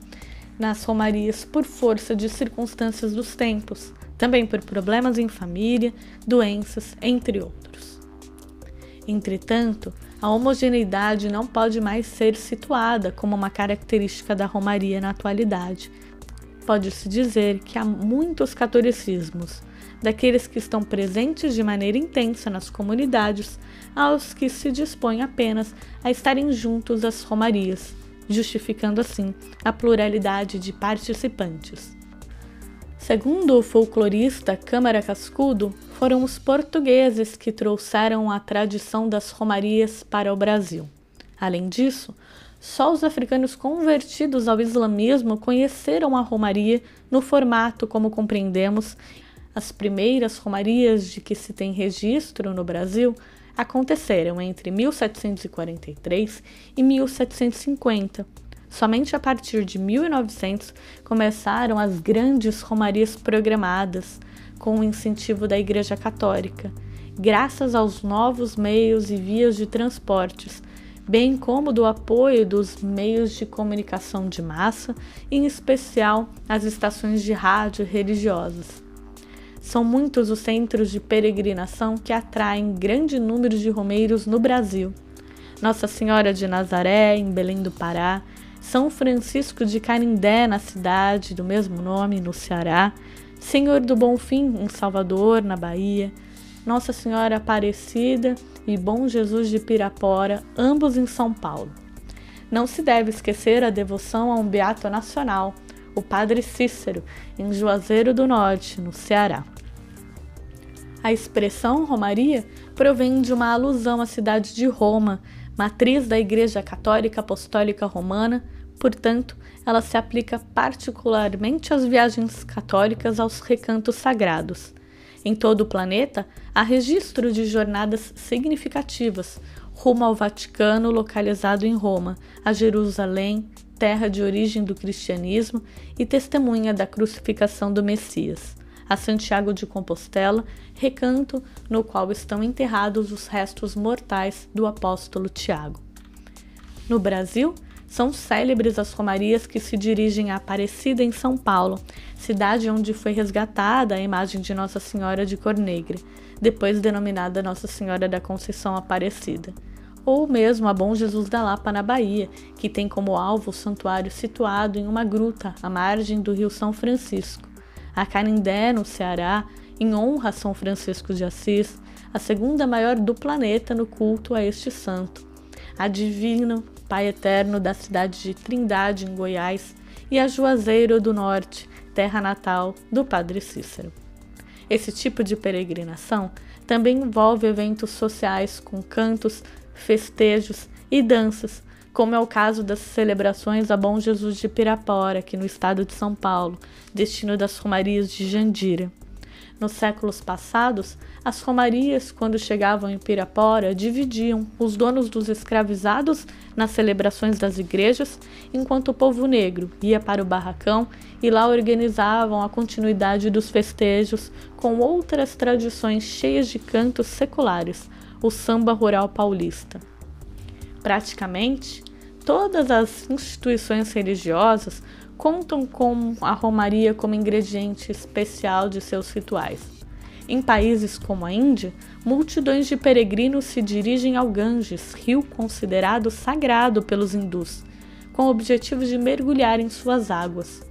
nas romarias por força de circunstâncias dos tempos, também por problemas em família, doenças, entre outros. Entretanto, a homogeneidade não pode mais ser situada como uma característica da romaria na atualidade. Pode-se dizer que há muitos catolicismos, daqueles que estão presentes de maneira intensa nas comunidades aos que se dispõem apenas a estarem juntos às romarias, justificando assim a pluralidade de participantes. Segundo o folclorista Câmara Cascudo, foram os portugueses que trouxeram a tradição das romarias para o Brasil. Além disso, só os africanos convertidos ao islamismo conheceram a romaria no formato como compreendemos. As primeiras romarias de que se tem registro no Brasil aconteceram entre 1743 e 1750. Somente a partir de 1900 começaram as grandes romarias programadas, com o incentivo da Igreja Católica, graças aos novos meios e vias de transportes, bem como do apoio dos meios de comunicação de massa, em especial as estações de rádio religiosas. São muitos os centros de peregrinação que atraem grande número de romeiros no Brasil. Nossa Senhora de Nazaré, em Belém do Pará, São Francisco de Canindé, na cidade do mesmo nome, no Ceará, Senhor do Bonfim, em Salvador, na Bahia, Nossa Senhora Aparecida e Bom Jesus de Pirapora, ambos em São Paulo. Não se deve esquecer a devoção a um beato nacional, o Padre Cícero, em Juazeiro do Norte, no Ceará. A expressão Romaria provém de uma alusão à cidade de Roma, matriz da Igreja Católica Apostólica Romana, portanto, ela se aplica particularmente às viagens católicas aos recantos sagrados. Em todo o planeta, há registro de jornadas significativas rumo ao Vaticano, localizado em Roma, a Jerusalém, terra de origem do cristianismo e testemunha da crucificação do Messias a Santiago de Compostela, recanto no qual estão enterrados os restos mortais do apóstolo Tiago. No Brasil, são célebres as romarias que se dirigem a Aparecida em São Paulo, cidade onde foi resgatada a imagem de Nossa Senhora de Cor Negra, depois denominada Nossa Senhora da Conceição Aparecida ou mesmo a Bom Jesus da Lapa, na Bahia, que tem como alvo o santuário situado em uma gruta à margem do rio São Francisco. A Canindé, no Ceará, em honra a São Francisco de Assis, a segunda maior do planeta no culto a este santo, a Divino Pai Eterno da cidade de Trindade, em Goiás, e a Juazeiro do Norte, terra natal do Padre Cícero. Esse tipo de peregrinação também envolve eventos sociais com cantos, festejos e danças, como é o caso das celebrações a Bom Jesus de Pirapora, aqui no estado de São Paulo, destino das romarias de Jandira. Nos séculos passados, as romarias, quando chegavam em Pirapora, dividiam os donos dos escravizados nas celebrações das igrejas, enquanto o povo negro ia para o barracão e lá organizavam a continuidade dos festejos com outras tradições cheias de cantos seculares, o samba rural paulista. Praticamente, todas as instituições religiosas contam com a romaria como ingrediente especial de seus rituais. Em países como a Índia, multidões de peregrinos se dirigem ao Ganges, rio considerado sagrado pelos hindus, com o objetivo de mergulhar em suas águas.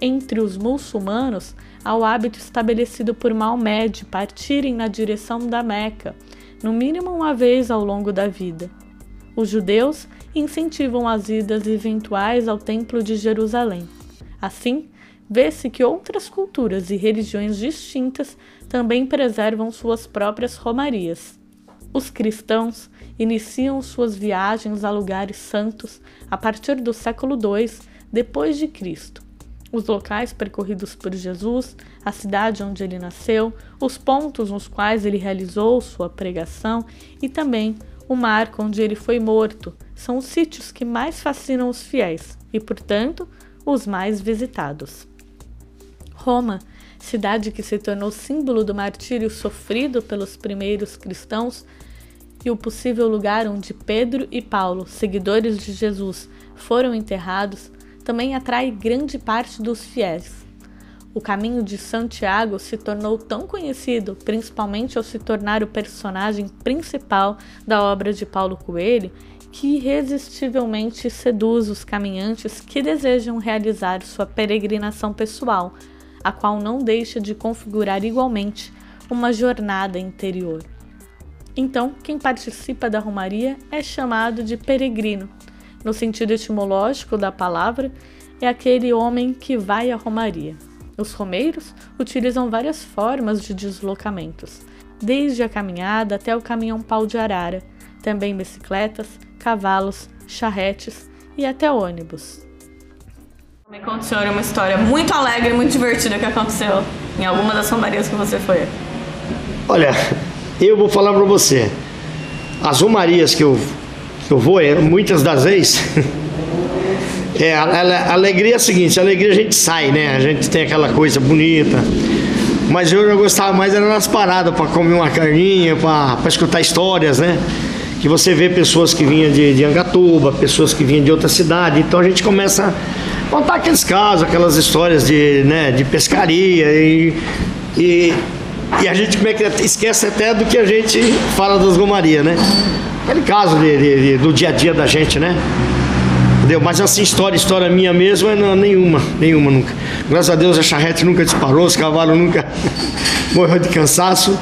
Entre os muçulmanos, há o hábito estabelecido por Maomé de partirem na direção da Meca, no mínimo uma vez ao longo da vida. Os judeus incentivam as idas eventuais ao Templo de Jerusalém. Assim, vê-se que outras culturas e religiões distintas também preservam suas próprias romarias. Os cristãos iniciam suas viagens a lugares santos a partir do século II depois de Cristo. Os locais percorridos por Jesus, a cidade onde ele nasceu, os pontos nos quais ele realizou sua pregação e também o marco onde ele foi morto são os sítios que mais fascinam os fiéis e, portanto, os mais visitados. Roma, cidade que se tornou símbolo do martírio sofrido pelos primeiros cristãos e o possível lugar onde Pedro e Paulo, seguidores de Jesus, foram enterrados, também atrai grande parte dos fiéis. O caminho de Santiago se tornou tão conhecido, principalmente ao se tornar o personagem principal da obra de Paulo Coelho, que irresistivelmente seduz os caminhantes que desejam realizar sua peregrinação pessoal, a qual não deixa de configurar igualmente uma jornada interior. Então, quem participa da romaria é chamado de peregrino. No sentido etimológico da palavra, é aquele homem que vai à romaria. Os romeiros utilizam várias formas de deslocamentos, desde a caminhada até o caminhão pau de arara, também bicicletas, cavalos, charretes e até ônibus. Me conta, senhor, uma história muito alegre, muito divertida que aconteceu em alguma das romarias que você foi. Olha, eu vou falar para você. As romarias que eu, que eu vou, é, muitas das vezes, é, a, a, a, alegria é a seguinte, a alegria a gente sai, né? A gente tem aquela coisa bonita. Mas eu já gostava mais era nas paradas para comer uma carninha, para escutar histórias, né? que você vê pessoas que vinham de, de Angatuba, pessoas que vinham de outra cidade, então a gente começa contar aqueles casos, aquelas histórias de, né, de pescaria e, e, e a gente é que esquece até do que a gente fala das gomarias, né? Aquele caso de, de, do dia a dia da gente, né? Entendeu? Mas assim, história, história minha mesmo, é nenhuma, nenhuma nunca. Graças a Deus a charrete nunca disparou, os cavalos nunca morreu de cansaço.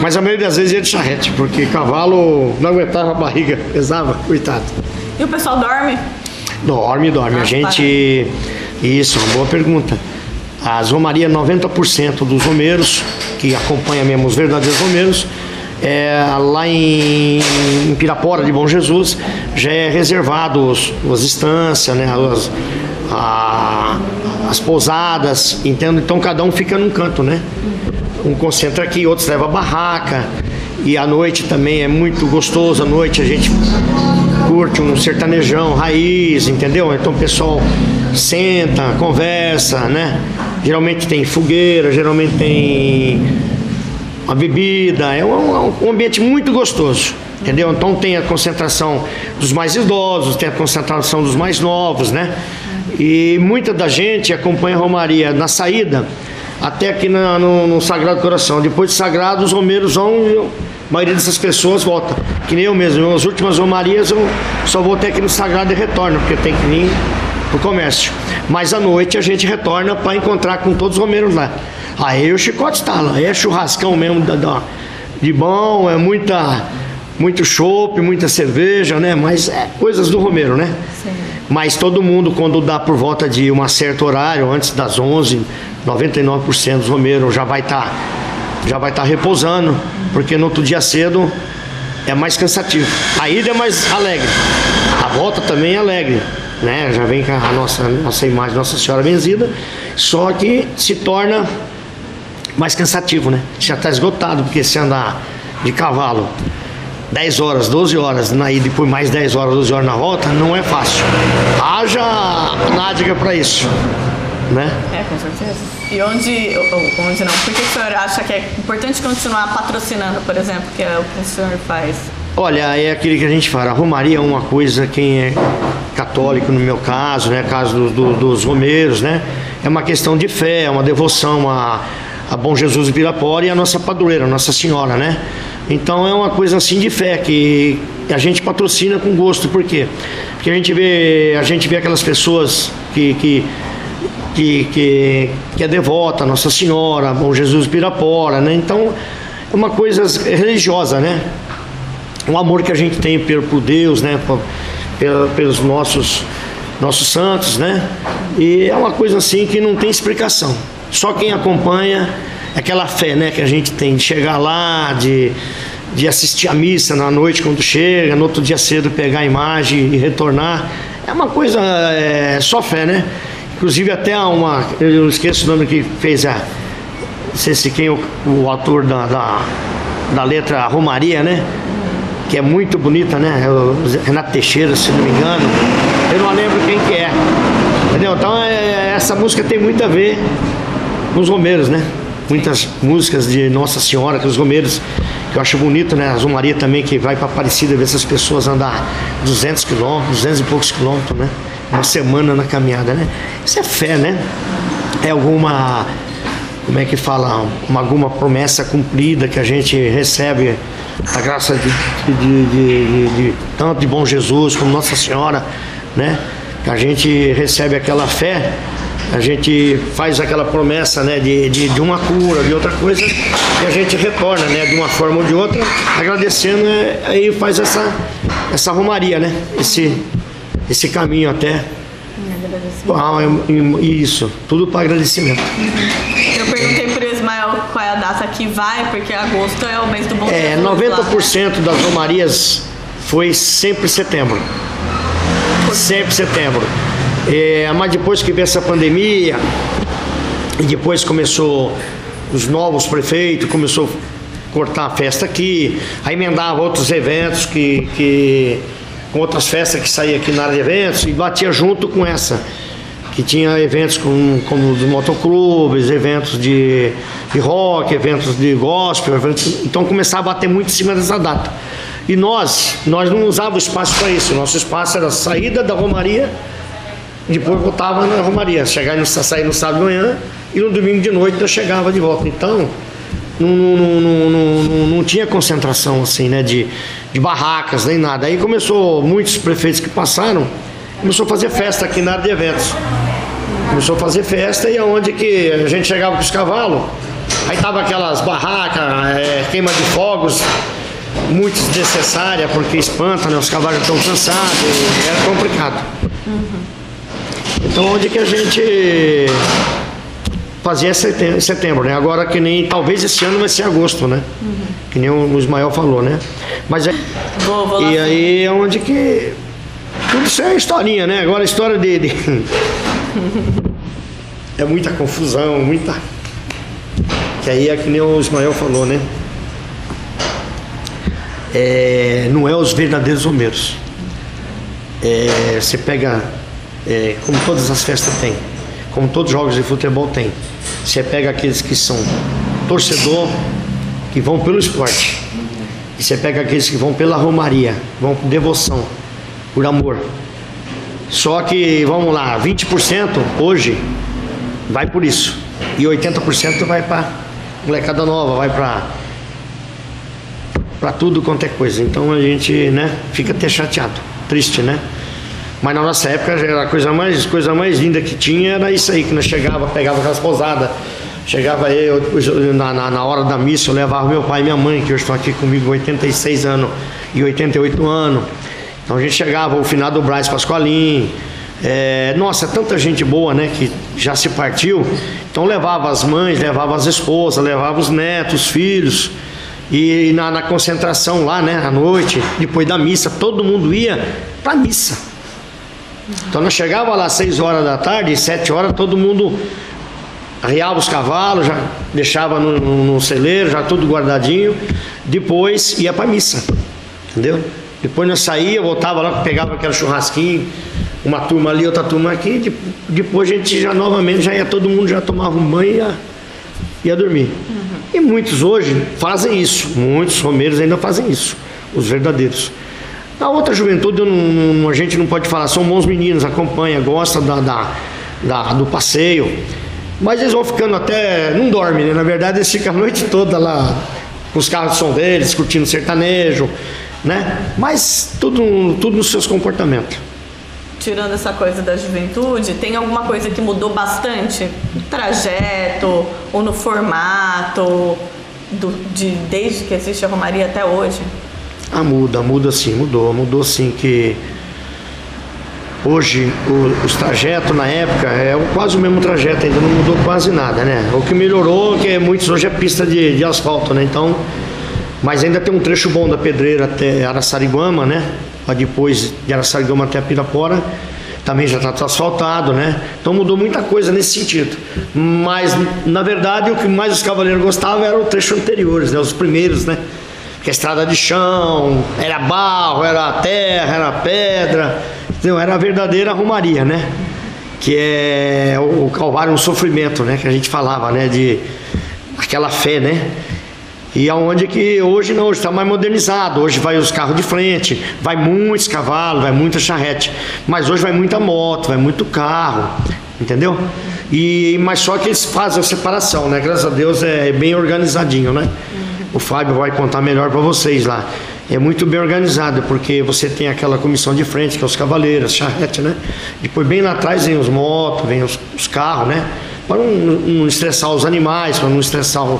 Mas a maioria das vezes ia de charrete, porque cavalo não aguentava a barriga, pesava, coitado. E o pessoal dorme? Dorme, dorme. a gente. Isso, uma boa pergunta. As romarias, 90% dos romeiros, que acompanham mesmo os verdadeiros romeiros, é, lá em, em, Pirapora de Bom Jesus, já é reservado os, as instâncias, né, as, a, as pousadas, entendo? Então cada um fica num canto, né? Um concentra aqui, outros leva barraca. E à noite também é muito gostoso. À noite a gente curte um sertanejão raiz, entendeu? Então o pessoal senta, conversa, né? Geralmente tem fogueira, geralmente tem uma bebida, é um, um ambiente muito gostoso, entendeu? Então tem a concentração dos mais idosos, tem a concentração dos mais novos, né? E muita da gente acompanha a Romaria na saída até aqui na, no, no, Sagrado Coração. Depois de Sagrado, os romeiros vão a maioria dessas pessoas volta. Que nem eu mesmo. As últimas romarias eu só vou até aqui no Sagrado e retorno, porque tem que vir pro comércio. Mas à noite a gente retorna para encontrar com todos os romeiros lá. Aí o chicote está lá, aí é churrascão mesmo da, da, de bom, é muita muito chopp, muita cerveja, né? Mas é coisas do Romeiro, né? Sim. Mas todo mundo, quando dá por volta de um certo horário, antes das 11, 99% dos Romeiros já vai estar tá, já vai estar tá repousando, porque no outro dia cedo é mais cansativo. A ida é mais alegre, a volta também é alegre, né? Já vem com a nossa, nossa imagem, Nossa Senhora benzida, só que se torna mais cansativo, né? Já está esgotado, porque se andar de cavalo 10 horas, 12 horas na ida e por mais 10 horas, 12 horas na volta, não é fácil. Haja nádega para isso. Né? É, com certeza. E onde, onde não? Por que o senhor acha que é importante continuar patrocinando, por exemplo, que é o que o senhor faz? Olha, é aquele que a gente fala, a Romaria é uma coisa, quem é católico no meu caso, né, caso do, do, dos romeiros, né, é uma questão de fé, é uma devoção a, a Bom Jesus de Pirapora e a nossa padroeira, Nossa Senhora, né? Então é uma coisa assim de fé que a gente patrocina com gosto, por quê? Porque a gente vê, a gente vê aquelas pessoas que, que que, que, que, é devota, Nossa Senhora, Bom Jesus Pirapora, né? Então é uma coisa religiosa, né? o amor que a gente tem por Deus, né? pelos nossos, nossos santos, né? E é uma coisa assim que não tem explicação. Só quem acompanha aquela fé, né, que a gente tem de chegar lá, de, de assistir a missa na noite quando chega, no outro dia cedo pegar a imagem e retornar. É uma coisa, é, só fé, né? Inclusive até uma, eu esqueço o nome que fez a, não sei se quem é o, o autor da, da, da letra Romaria, né? que é muito bonita, né? É Renato Teixeira, se não me engano. Eu não lembro quem que é. Entendeu? Então é, essa música tem muito a ver com os Romeiros, né? Muitas músicas de Nossa Senhora, que os Romeiros, que eu acho bonito, né? A Maria também, que vai para Aparecida ver essas pessoas andar 200 quilômetros, 200 e poucos quilômetros, né? Uma semana na caminhada, né? Isso é fé, né? É alguma, como é que fala? Uma, alguma promessa cumprida que a gente recebe a graça de, de, de, de, tanto de bom Jesus como Nossa Senhora, né? A gente recebe aquela fé, a gente faz aquela promessa, né? De, de, de uma cura, de outra coisa, e a gente retorna, né? De uma forma ou de outra, agradecendo, né? aí faz essa, essa romaria, né? Esse, esse caminho até. Ah, isso, tudo para agradecimento. Eu perguntei por Ismael qual é a data que vai, porque agosto é o mês do bom É, 90% lá, né? das romarias foi sempre setembro. Sempre setembro. É, mas depois que veio essa pandemia, e depois começou os novos prefeitos, começou a cortar a festa aqui, aí emendava outros eventos que, que com outras festas que saía aqui na área de eventos e batia junto com essa que tinha eventos com, como os motoclubes, eventos de, de rock, eventos de gospel, eventos, então começava a bater muito em cima dessa data. E nós, nós não usávamos espaço para isso, nosso espaço era a saída da Romaria, depois voltava na Romaria, chegar no, sair no sábado de manhã e no domingo de noite eu chegava de volta. Então, não, não, não, não, não, tinha concentração assim, né, de, de barracas nem nada. Aí começou, muitos prefeitos que passaram, começou a fazer festa aqui na área de eventos. Começou a fazer festa e aonde que a gente chegava com os cavalos, aí tava aquelas barracas, é, queima de fogos, muito desnecessária, porque espanta, né? Os cavalos estão cansados, era complicado. Uhum. Então onde que a gente fazia setembro, né? Agora que nem, talvez esse ano vai ser agosto, né? Uhum. Que nem o Ismael falou, né? Mas é, vou, vou e aí é onde que tudo isso é historinha, né? Agora a história de, de é muita confusão, muita. Que aí é que nem o Ismael falou, né? É, não é os verdadeiros romeiros. É, você pega, é, como todas as festas têm, como todos os jogos de futebol tem, você pega aqueles que são torcedor, que vão pelo esporte, e você pega aqueles que vão pela romaria, vão por devoção, por amor. Só que, vamos lá, 20% hoje vai por isso. E 80% vai para molecada nova, vai para para tudo quanto é coisa. Então a gente, né, fica até chateado, triste, né? Mas na nossa época a coisa mais, coisa mais linda que tinha era isso aí, que nós chegava, pegava aquelas pousadas, chegava eu, na, na, na, hora da missa, eu levava meu pai e minha mãe, que hoje estão aqui comigo 86 anos e 88 anos. Então a gente chegava, o final do Braz Pascoalim, é, nossa, tanta gente boa, né, que já se partiu. Então levava as mães, levava as esposas, levava os netos, os filhos. E na, na concentração lá, né, à noite, depois da missa, todo mundo ia para missa. Então nós chegava lá às 6 horas da tarde, 7 horas, todo mundo arriava os cavalos, já deixava no, celeiro, já tudo guardadinho. Depois ia para missa. Entendeu? Depois nós saía, voltava lá, pegava aquele churrasquinho, uma turma ali, outra turma aqui, depois a gente já novamente, já ia todo mundo, já tomava um banho e ia, ia dormir. Uhum. E muitos hoje fazem isso, muitos romeiros ainda fazem isso, os verdadeiros. A outra juventude não, não, a gente não pode falar, são bons meninos, acompanha, gosta da, da, da, do passeio, mas eles vão ficando até. não dormem, né? Na verdade, eles ficam a noite toda lá com os carros de som deles, curtindo sertanejo, né? Mas tudo, tudo nos seus comportamentos. Tirando essa coisa da juventude, tem alguma coisa que mudou bastante no trajeto ou no formato do, de, desde que existe a Romaria até hoje? Ah, muda, muda sim, mudou, mudou sim que hoje o, os trajetos na época é quase o mesmo trajeto, ainda não mudou quase nada, né? O que melhorou que é muitos hoje é pista de, de asfalto, né? Então, mas ainda tem um trecho bom da Pedreira até Araçariguama, né? Depois de Araçariguama até Pirapora também já está asfaltado, né? Então mudou muita coisa nesse sentido. Mas, na verdade, o que mais os cavaleiros gostavam era o trecho anteriores, né? Os primeiros, né? Que a estrada de chão, era barro, era terra, era pedra. Então, era a verdadeira romaria, né? Que é o Calvário, um sofrimento, né? Que a gente falava, né? De aquela fé, né? E aonde que hoje não, está mais modernizado. Hoje vai os carros de frente, vai muitos cavalos, vai muita charrete. Mas hoje vai muita moto, vai muito carro, entendeu? E, mas só que eles fazem a separação, né? Graças a Deus é bem organizadinho, né? O Fábio vai contar melhor para vocês lá. É muito bem organizado, porque você tem aquela comissão de frente, que é os cavaleiros, charrete, né? Depois bem lá atrás vem os motos, vem os, os carros, né? Para não, não estressar os animais, para não estressar o,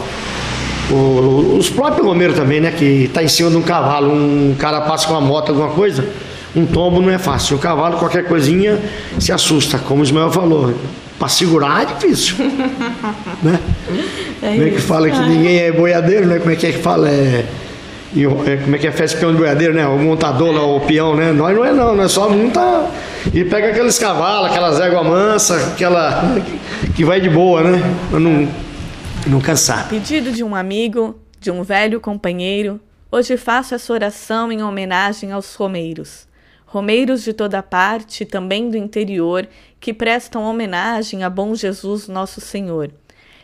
o, os próprios romeiros também, né? Que está em cima de um cavalo, um cara passa com uma moto, alguma coisa, um tombo não é fácil. O cavalo, qualquer coisinha, se assusta, como o Ismael falou. Para segurar é difícil. né? É como é que fala que ninguém é boiadeiro, né? Como é que é que fala? É, é como é que é festa peão de boiadeiro, né? O montador lá, o peão, né? Nós não é não, nós só monta e pega aqueles cavalos, aquelas éguas mansas, aquela que vai de boa, né? Eu não, não cansar. Pedido de um amigo, de um velho companheiro, hoje faço essa oração em homenagem aos romeiros. Romeiros de toda parte, também do interior, que prestam homenagem a bom Jesus nosso Senhor.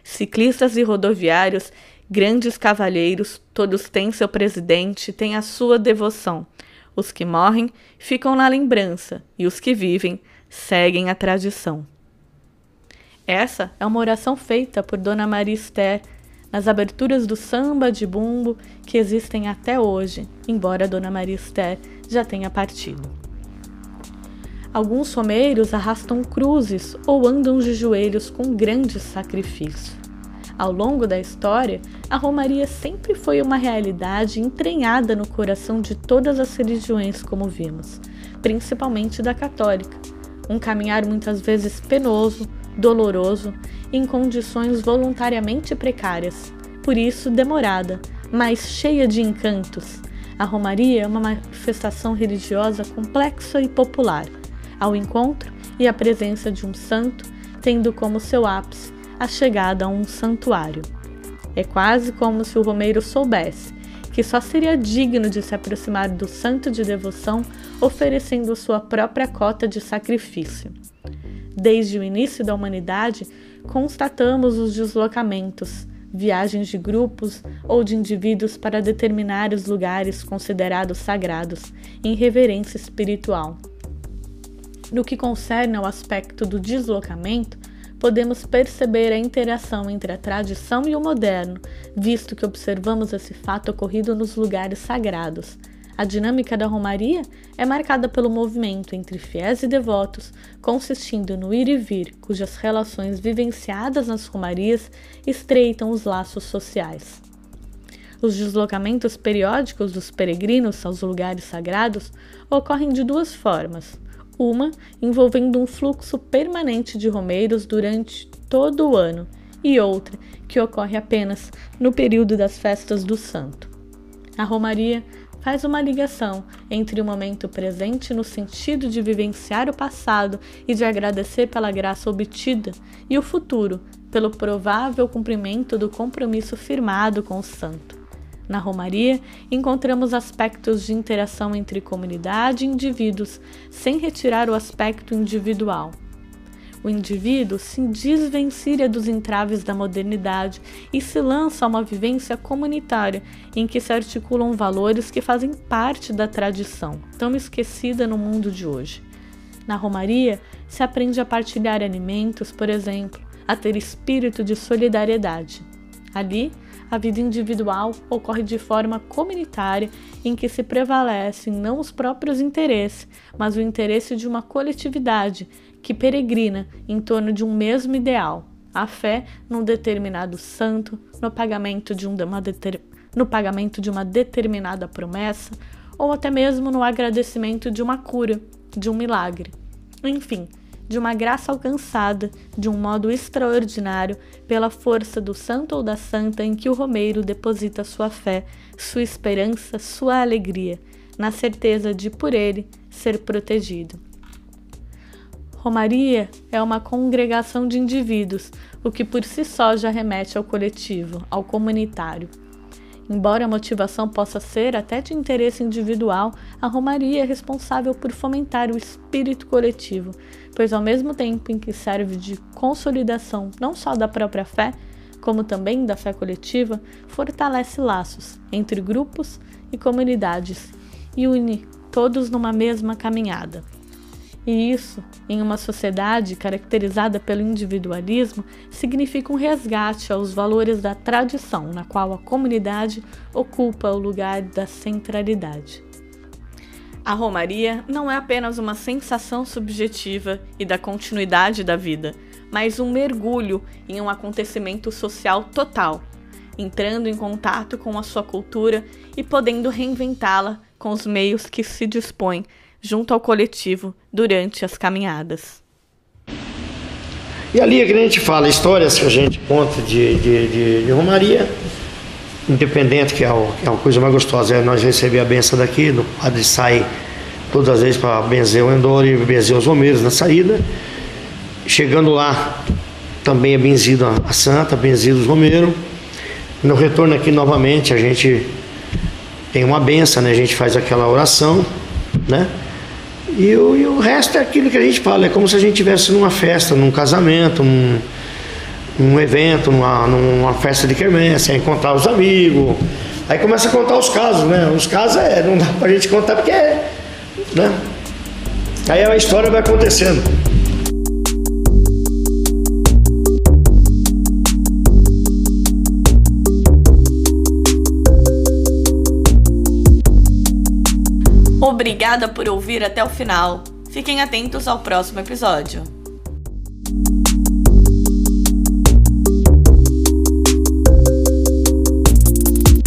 Ciclistas e rodoviários, grandes cavalheiros, todos têm seu presidente, têm a sua devoção. Os que morrem ficam na lembrança, e os que vivem seguem a tradição. Essa é uma oração feita por Dona Maria Esther nas aberturas do samba de bumbo que existem até hoje, embora Dona Maria Esther já tenha partido. Alguns romeiros arrastam cruzes ou andam de joelhos com grande sacrifício. Ao longo da história, a Romaria sempre foi uma realidade entranhada no coração de todas as religiões, como vimos, principalmente da católica. Um caminhar muitas vezes penoso, doloroso, em condições voluntariamente precárias, por isso demorada, mas cheia de encantos. A Romaria é uma manifestação religiosa complexa e popular, ao encontro e a presença de um santo, tendo como seu ápice a chegada a um santuário. É quase como se o romeiro soubesse que só seria digno de se aproximar do santo de devoção oferecendo sua própria cota de sacrifício. Desde o início da humanidade, constatamos os deslocamentos, viagens de grupos ou de indivíduos para determinados lugares considerados sagrados, em reverência espiritual. No que concerne ao aspecto do deslocamento, podemos perceber a interação entre a tradição e o moderno, visto que observamos esse fato ocorrido nos lugares sagrados, a dinâmica da Romaria é marcada pelo movimento entre fiéis e devotos, consistindo no ir e vir, cujas relações vivenciadas nas Romarias estreitam os laços sociais. Os deslocamentos periódicos dos peregrinos aos lugares sagrados ocorrem de duas formas. Uma envolvendo um fluxo permanente de romeiros durante todo o ano, e outra que ocorre apenas no período das festas do santo. A Romaria faz uma ligação entre o momento presente no sentido de vivenciar o passado e de agradecer pela graça obtida e o futuro pelo provável cumprimento do compromisso firmado com o santo. Na Romaria, encontramos aspectos de interação entre comunidade e indivíduos, sem retirar o aspecto individual o indivíduo se desvencilha dos entraves da modernidade e se lança a uma vivência comunitária em que se articulam valores que fazem parte da tradição, tão esquecida no mundo de hoje. Na Romaria, se aprende a partilhar alimentos, por exemplo, a ter espírito de solidariedade. Ali, a vida individual ocorre de forma comunitária, em que se prevalecem não os próprios interesses, mas o interesse de uma coletividade que peregrina em torno de um mesmo ideal, a fé num determinado santo, no pagamento de uma no pagamento de uma determinada promessa ou até mesmo no agradecimento de uma cura, de um milagre. Enfim, de uma graça alcançada de um modo extraordinário pela força do santo ou da santa em que o romeiro deposita sua fé, sua esperança, sua alegria, na certeza de por ele ser protegido. Romaria é uma congregação de indivíduos, o que por si só já remete ao coletivo, ao comunitário. Embora a motivação possa ser até de interesse individual, a Romaria é responsável por fomentar o espírito coletivo, pois, ao mesmo tempo em que serve de consolidação não só da própria fé, como também da fé coletiva, fortalece laços entre grupos e comunidades e une todos numa mesma caminhada. E isso, em uma sociedade caracterizada pelo individualismo, significa um resgate aos valores da tradição, na qual a comunidade ocupa o lugar da centralidade. A romaria não é apenas uma sensação subjetiva e da continuidade da vida, mas um mergulho em um acontecimento social total, entrando em contato com a sua cultura e podendo reinventá-la com os meios que se dispõe junto ao coletivo durante as caminhadas. E ali é que a gente fala histórias que a gente conta de, de, de, de Romaria, independente, que é, o, que é a coisa mais gostosa, é nós receber a benção daqui, o padre sai todas as vezes para benzer o Endoro e benzer os Romeiros na saída. Chegando lá, também é benzido a Santa, benzido os Romeiros. No retorno aqui novamente, a gente tem uma benção, né? A gente faz aquela oração, né? E o, e o resto é aquilo que a gente fala, é como se a gente estivesse numa festa, num casamento, num, num evento, numa, numa festa de quermesse, é encontrar os amigos. Aí começa a contar os casos, né? Os casos é, não dá pra gente contar porque é. Né? Aí a história vai acontecendo. Obrigada por ouvir até o final. Fiquem atentos ao próximo episódio.